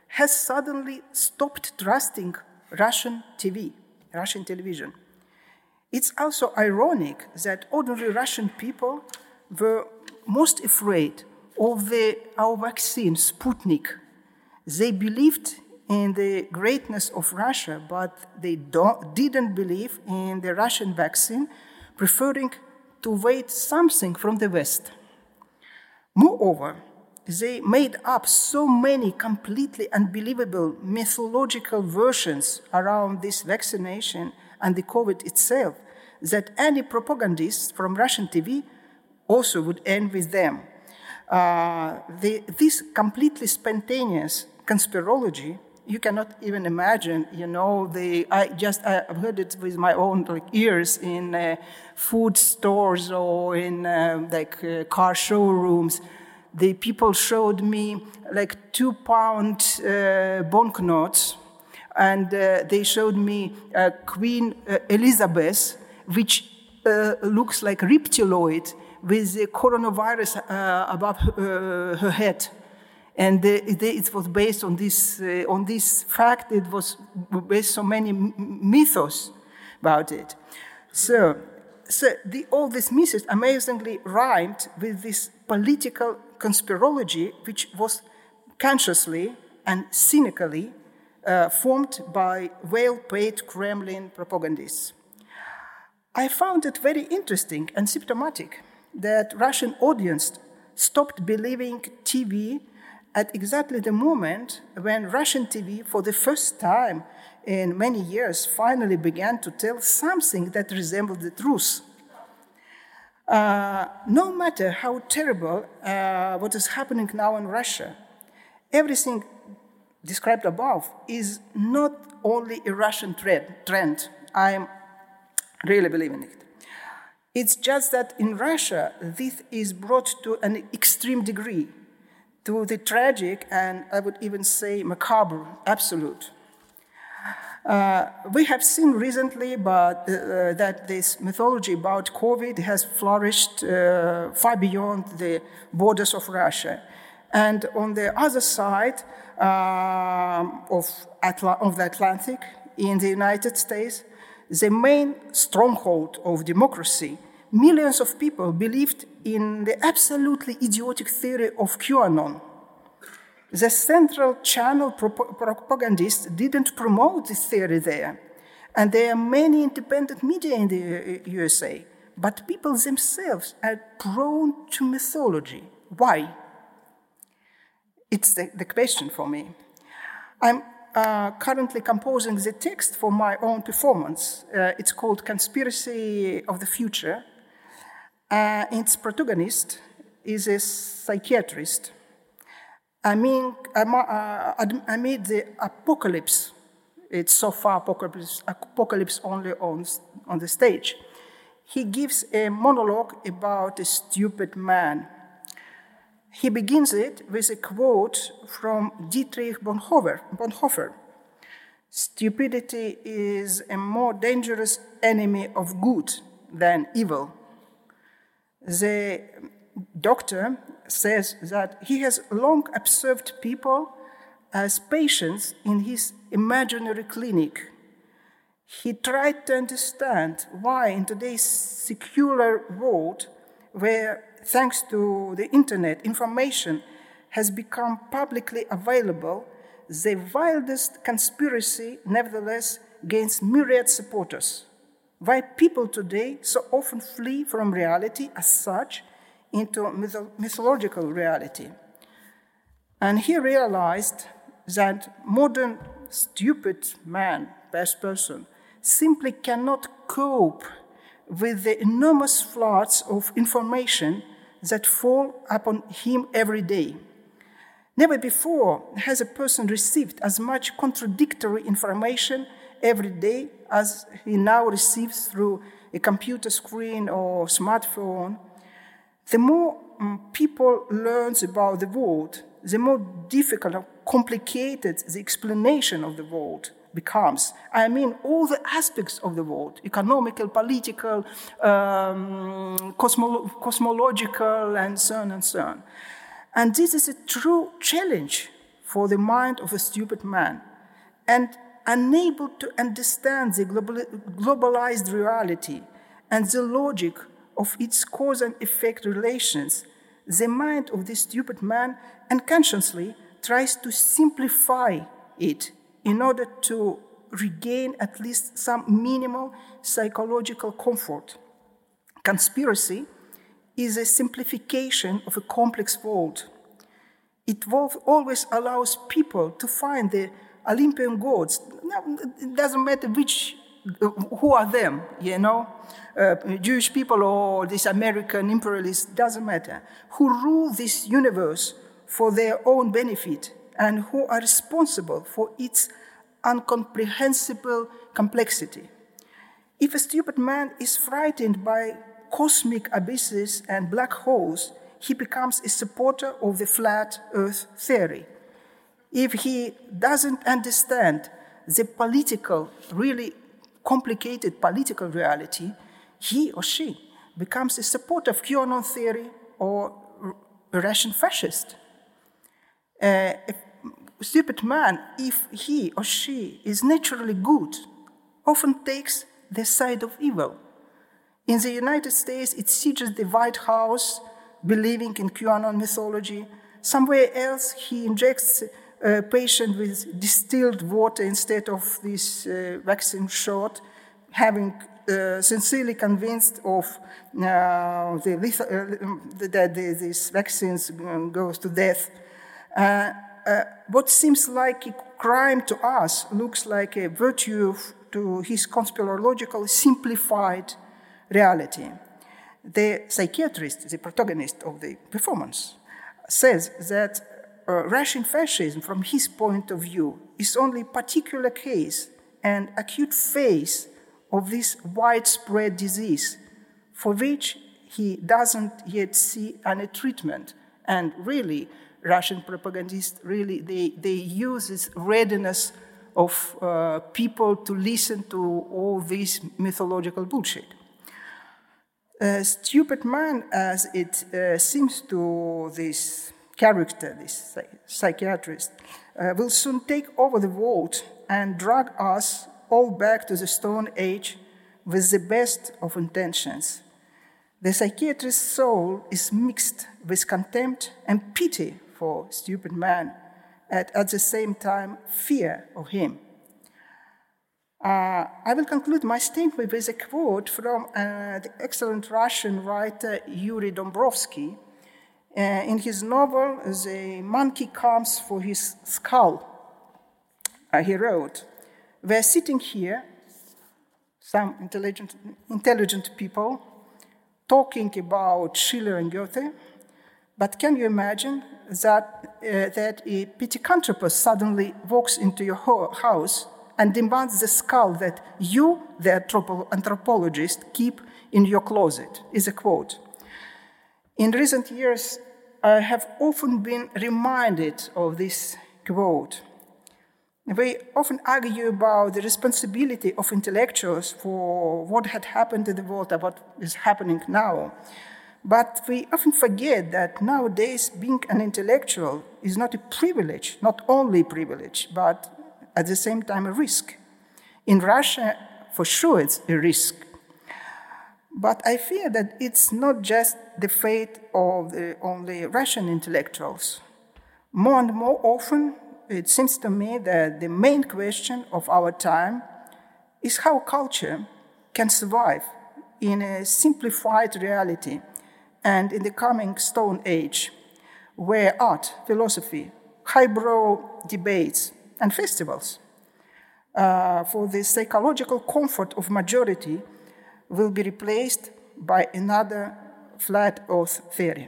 has suddenly stopped trusting Russian TV, Russian television. It's also ironic that ordinary Russian people were most afraid of the, our vaccine, Sputnik. They believed in the greatness of Russia, but they didn't believe in the Russian vaccine, preferring to wait something from the West. Moreover, they made up so many completely unbelievable mythological versions around this vaccination and the COVID itself that any propagandist from Russian TV also would end with them. Uh, the, this completely spontaneous conspirology you cannot even imagine, you know, the, I just, I've heard it with my own like, ears in uh, food stores or in uh, like uh, car showrooms. The people showed me like two pound uh, banknotes and uh, they showed me uh, Queen Elizabeth, which looks like reptiloid with the coronavirus above her head and it was based on this, uh, on this fact, it was based on many mythos about it. So, so the, all these myths amazingly rhymed with this political conspirology, which was consciously and cynically uh, formed by well paid Kremlin propagandists. I found it very interesting and symptomatic that Russian audience stopped believing TV at exactly the moment when Russian TV, for the first time in many years, finally began to tell something that resembled the truth. Uh, no matter how terrible uh, what is happening now in Russia, everything described above is not only a Russian trend. I'm really believing it. It's just that in Russia, this is brought to an extreme degree to the tragic and I would even say macabre absolute. Uh, we have seen recently but, uh, uh, that this mythology about COVID has flourished uh, far beyond the borders of Russia. And on the other side um, of, Atla- of the Atlantic, in the United States, the main stronghold of democracy millions of people believed in the absolutely idiotic theory of QAnon. The central channel propagandists didn't promote this theory there, and there are many independent media in the USA, but people themselves are prone to mythology. Why? It's the, the question for me. I'm uh, currently composing the text for my own performance. Uh, it's called Conspiracy of the Future uh, its protagonist is a psychiatrist. I mean, uh, amid the apocalypse, it's so far apocalypse, apocalypse only on, on the stage, he gives a monologue about a stupid man. He begins it with a quote from Dietrich Bonhoeffer. Bonhoeffer. Stupidity is a more dangerous enemy of good than evil the doctor says that he has long observed people as patients in his imaginary clinic. He tried to understand why, in today's secular world, where thanks to the internet, information has become publicly available, the wildest conspiracy nevertheless gains myriad supporters why people today so often flee from reality as such into mythological reality. And he realized that modern stupid man, best person, simply cannot cope with the enormous floods of information that fall upon him every day. Never before has a person received as much contradictory information every day as he now receives through a computer screen or smartphone, the more um, people learns about the world, the more difficult or complicated the explanation of the world becomes. I mean, all the aspects of the world economical, political, um, cosmolo- cosmological, and so on and so on. And this is a true challenge for the mind of a stupid man. And unable to understand the globalized reality and the logic of its cause and effect relations, the mind of this stupid man unconsciously tries to simplify it in order to regain at least some minimal psychological comfort. Conspiracy is a simplification of a complex world. It always allows people to find the Olympian gods. It doesn't matter which, who are them, you know, uh, Jewish people or this American imperialist, doesn't matter, who rule this universe for their own benefit and who are responsible for its incomprehensible complexity. If a stupid man is frightened by cosmic abysses and black holes, he becomes a supporter of the flat earth theory. If he doesn't understand the political, really complicated political reality, he or she becomes a supporter of QAnon theory or a Russian fascist. Uh, a stupid man, if he or she is naturally good, often takes the side of evil. In the United States, it sieges the White House, believing in QAnon mythology. Somewhere else, he injects a patient with distilled water instead of this uh, vaccine shot, having uh, sincerely convinced of uh, the, uh, that these vaccines goes to death. Uh, what seems like a crime to us looks like a virtue to his conspirological simplified reality. The psychiatrist, the protagonist of the performance, says that uh, Russian fascism, from his point of view, is only a particular case and acute phase of this widespread disease for which he doesn't yet see any treatment. And really, Russian propagandists really they, they use this readiness of uh, people to listen to all this mythological bullshit. A stupid man, as it uh, seems to this character, this psychiatrist, uh, will soon take over the world and drag us all back to the Stone Age with the best of intentions. The psychiatrist's soul is mixed with contempt and pity for stupid man, and at the same time, fear of him. Uh, I will conclude my statement with a quote from uh, the excellent Russian writer Yuri Dombrovsky. Uh, in his novel, The Monkey Comes for His Skull, uh, he wrote, We're sitting here, some intelligent, intelligent people, talking about Schiller and Goethe, but can you imagine that, uh, that a pithecanthropus suddenly walks into your house and demands the skull that you, the anthropologist, keep in your closet, is a quote. In recent years, I have often been reminded of this quote. We often argue about the responsibility of intellectuals for what had happened in the world and what is happening now. But we often forget that nowadays being an intellectual is not a privilege, not only a privilege, but at the same time a risk. In Russia, for sure, it's a risk. But I fear that it's not just the fate of the only Russian intellectuals. More and more often, it seems to me that the main question of our time is how culture can survive in a simplified reality and in the coming Stone Age, where art, philosophy, highbrow debates, and festivals uh, for the psychological comfort of majority will be replaced by another flat earth theory.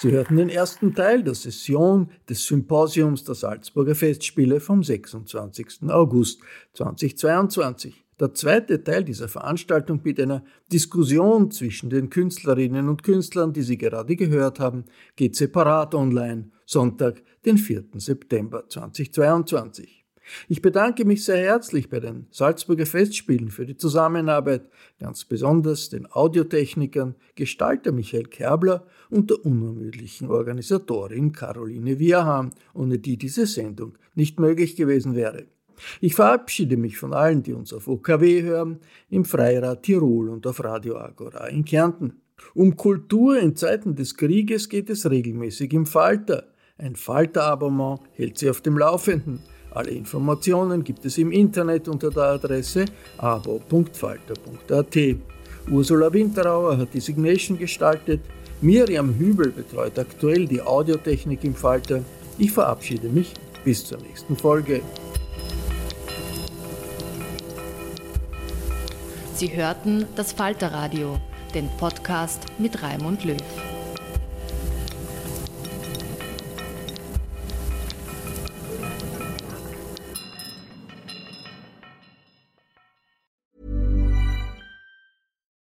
Sie hörten den ersten Teil der Session des Symposiums der Salzburger Festspiele vom 26. August 2022. Der zweite Teil dieser Veranstaltung mit einer Diskussion zwischen den Künstlerinnen und Künstlern, die Sie gerade gehört haben, geht separat online, Sonntag, den 4. September 2022. Ich bedanke mich sehr herzlich bei den Salzburger Festspielen für die Zusammenarbeit, ganz besonders den Audiotechnikern, Gestalter Michael Kerbler und der unermüdlichen Organisatorin Caroline Wierham, ohne die diese Sendung nicht möglich gewesen wäre. Ich verabschiede mich von allen, die uns auf OKW hören, im Freirad Tirol und auf Radio Agora in Kärnten. Um Kultur in Zeiten des Krieges geht es regelmäßig im Falter. Ein Falter-Abonnement hält Sie auf dem Laufenden. Alle Informationen gibt es im Internet unter der Adresse abo.falter.at. Ursula Winterauer hat die Signation gestaltet. Miriam Hübel betreut aktuell die Audiotechnik im Falter. Ich verabschiede mich bis zur nächsten Folge. Sie hörten das Falterradio, den Podcast mit Raimund Löw.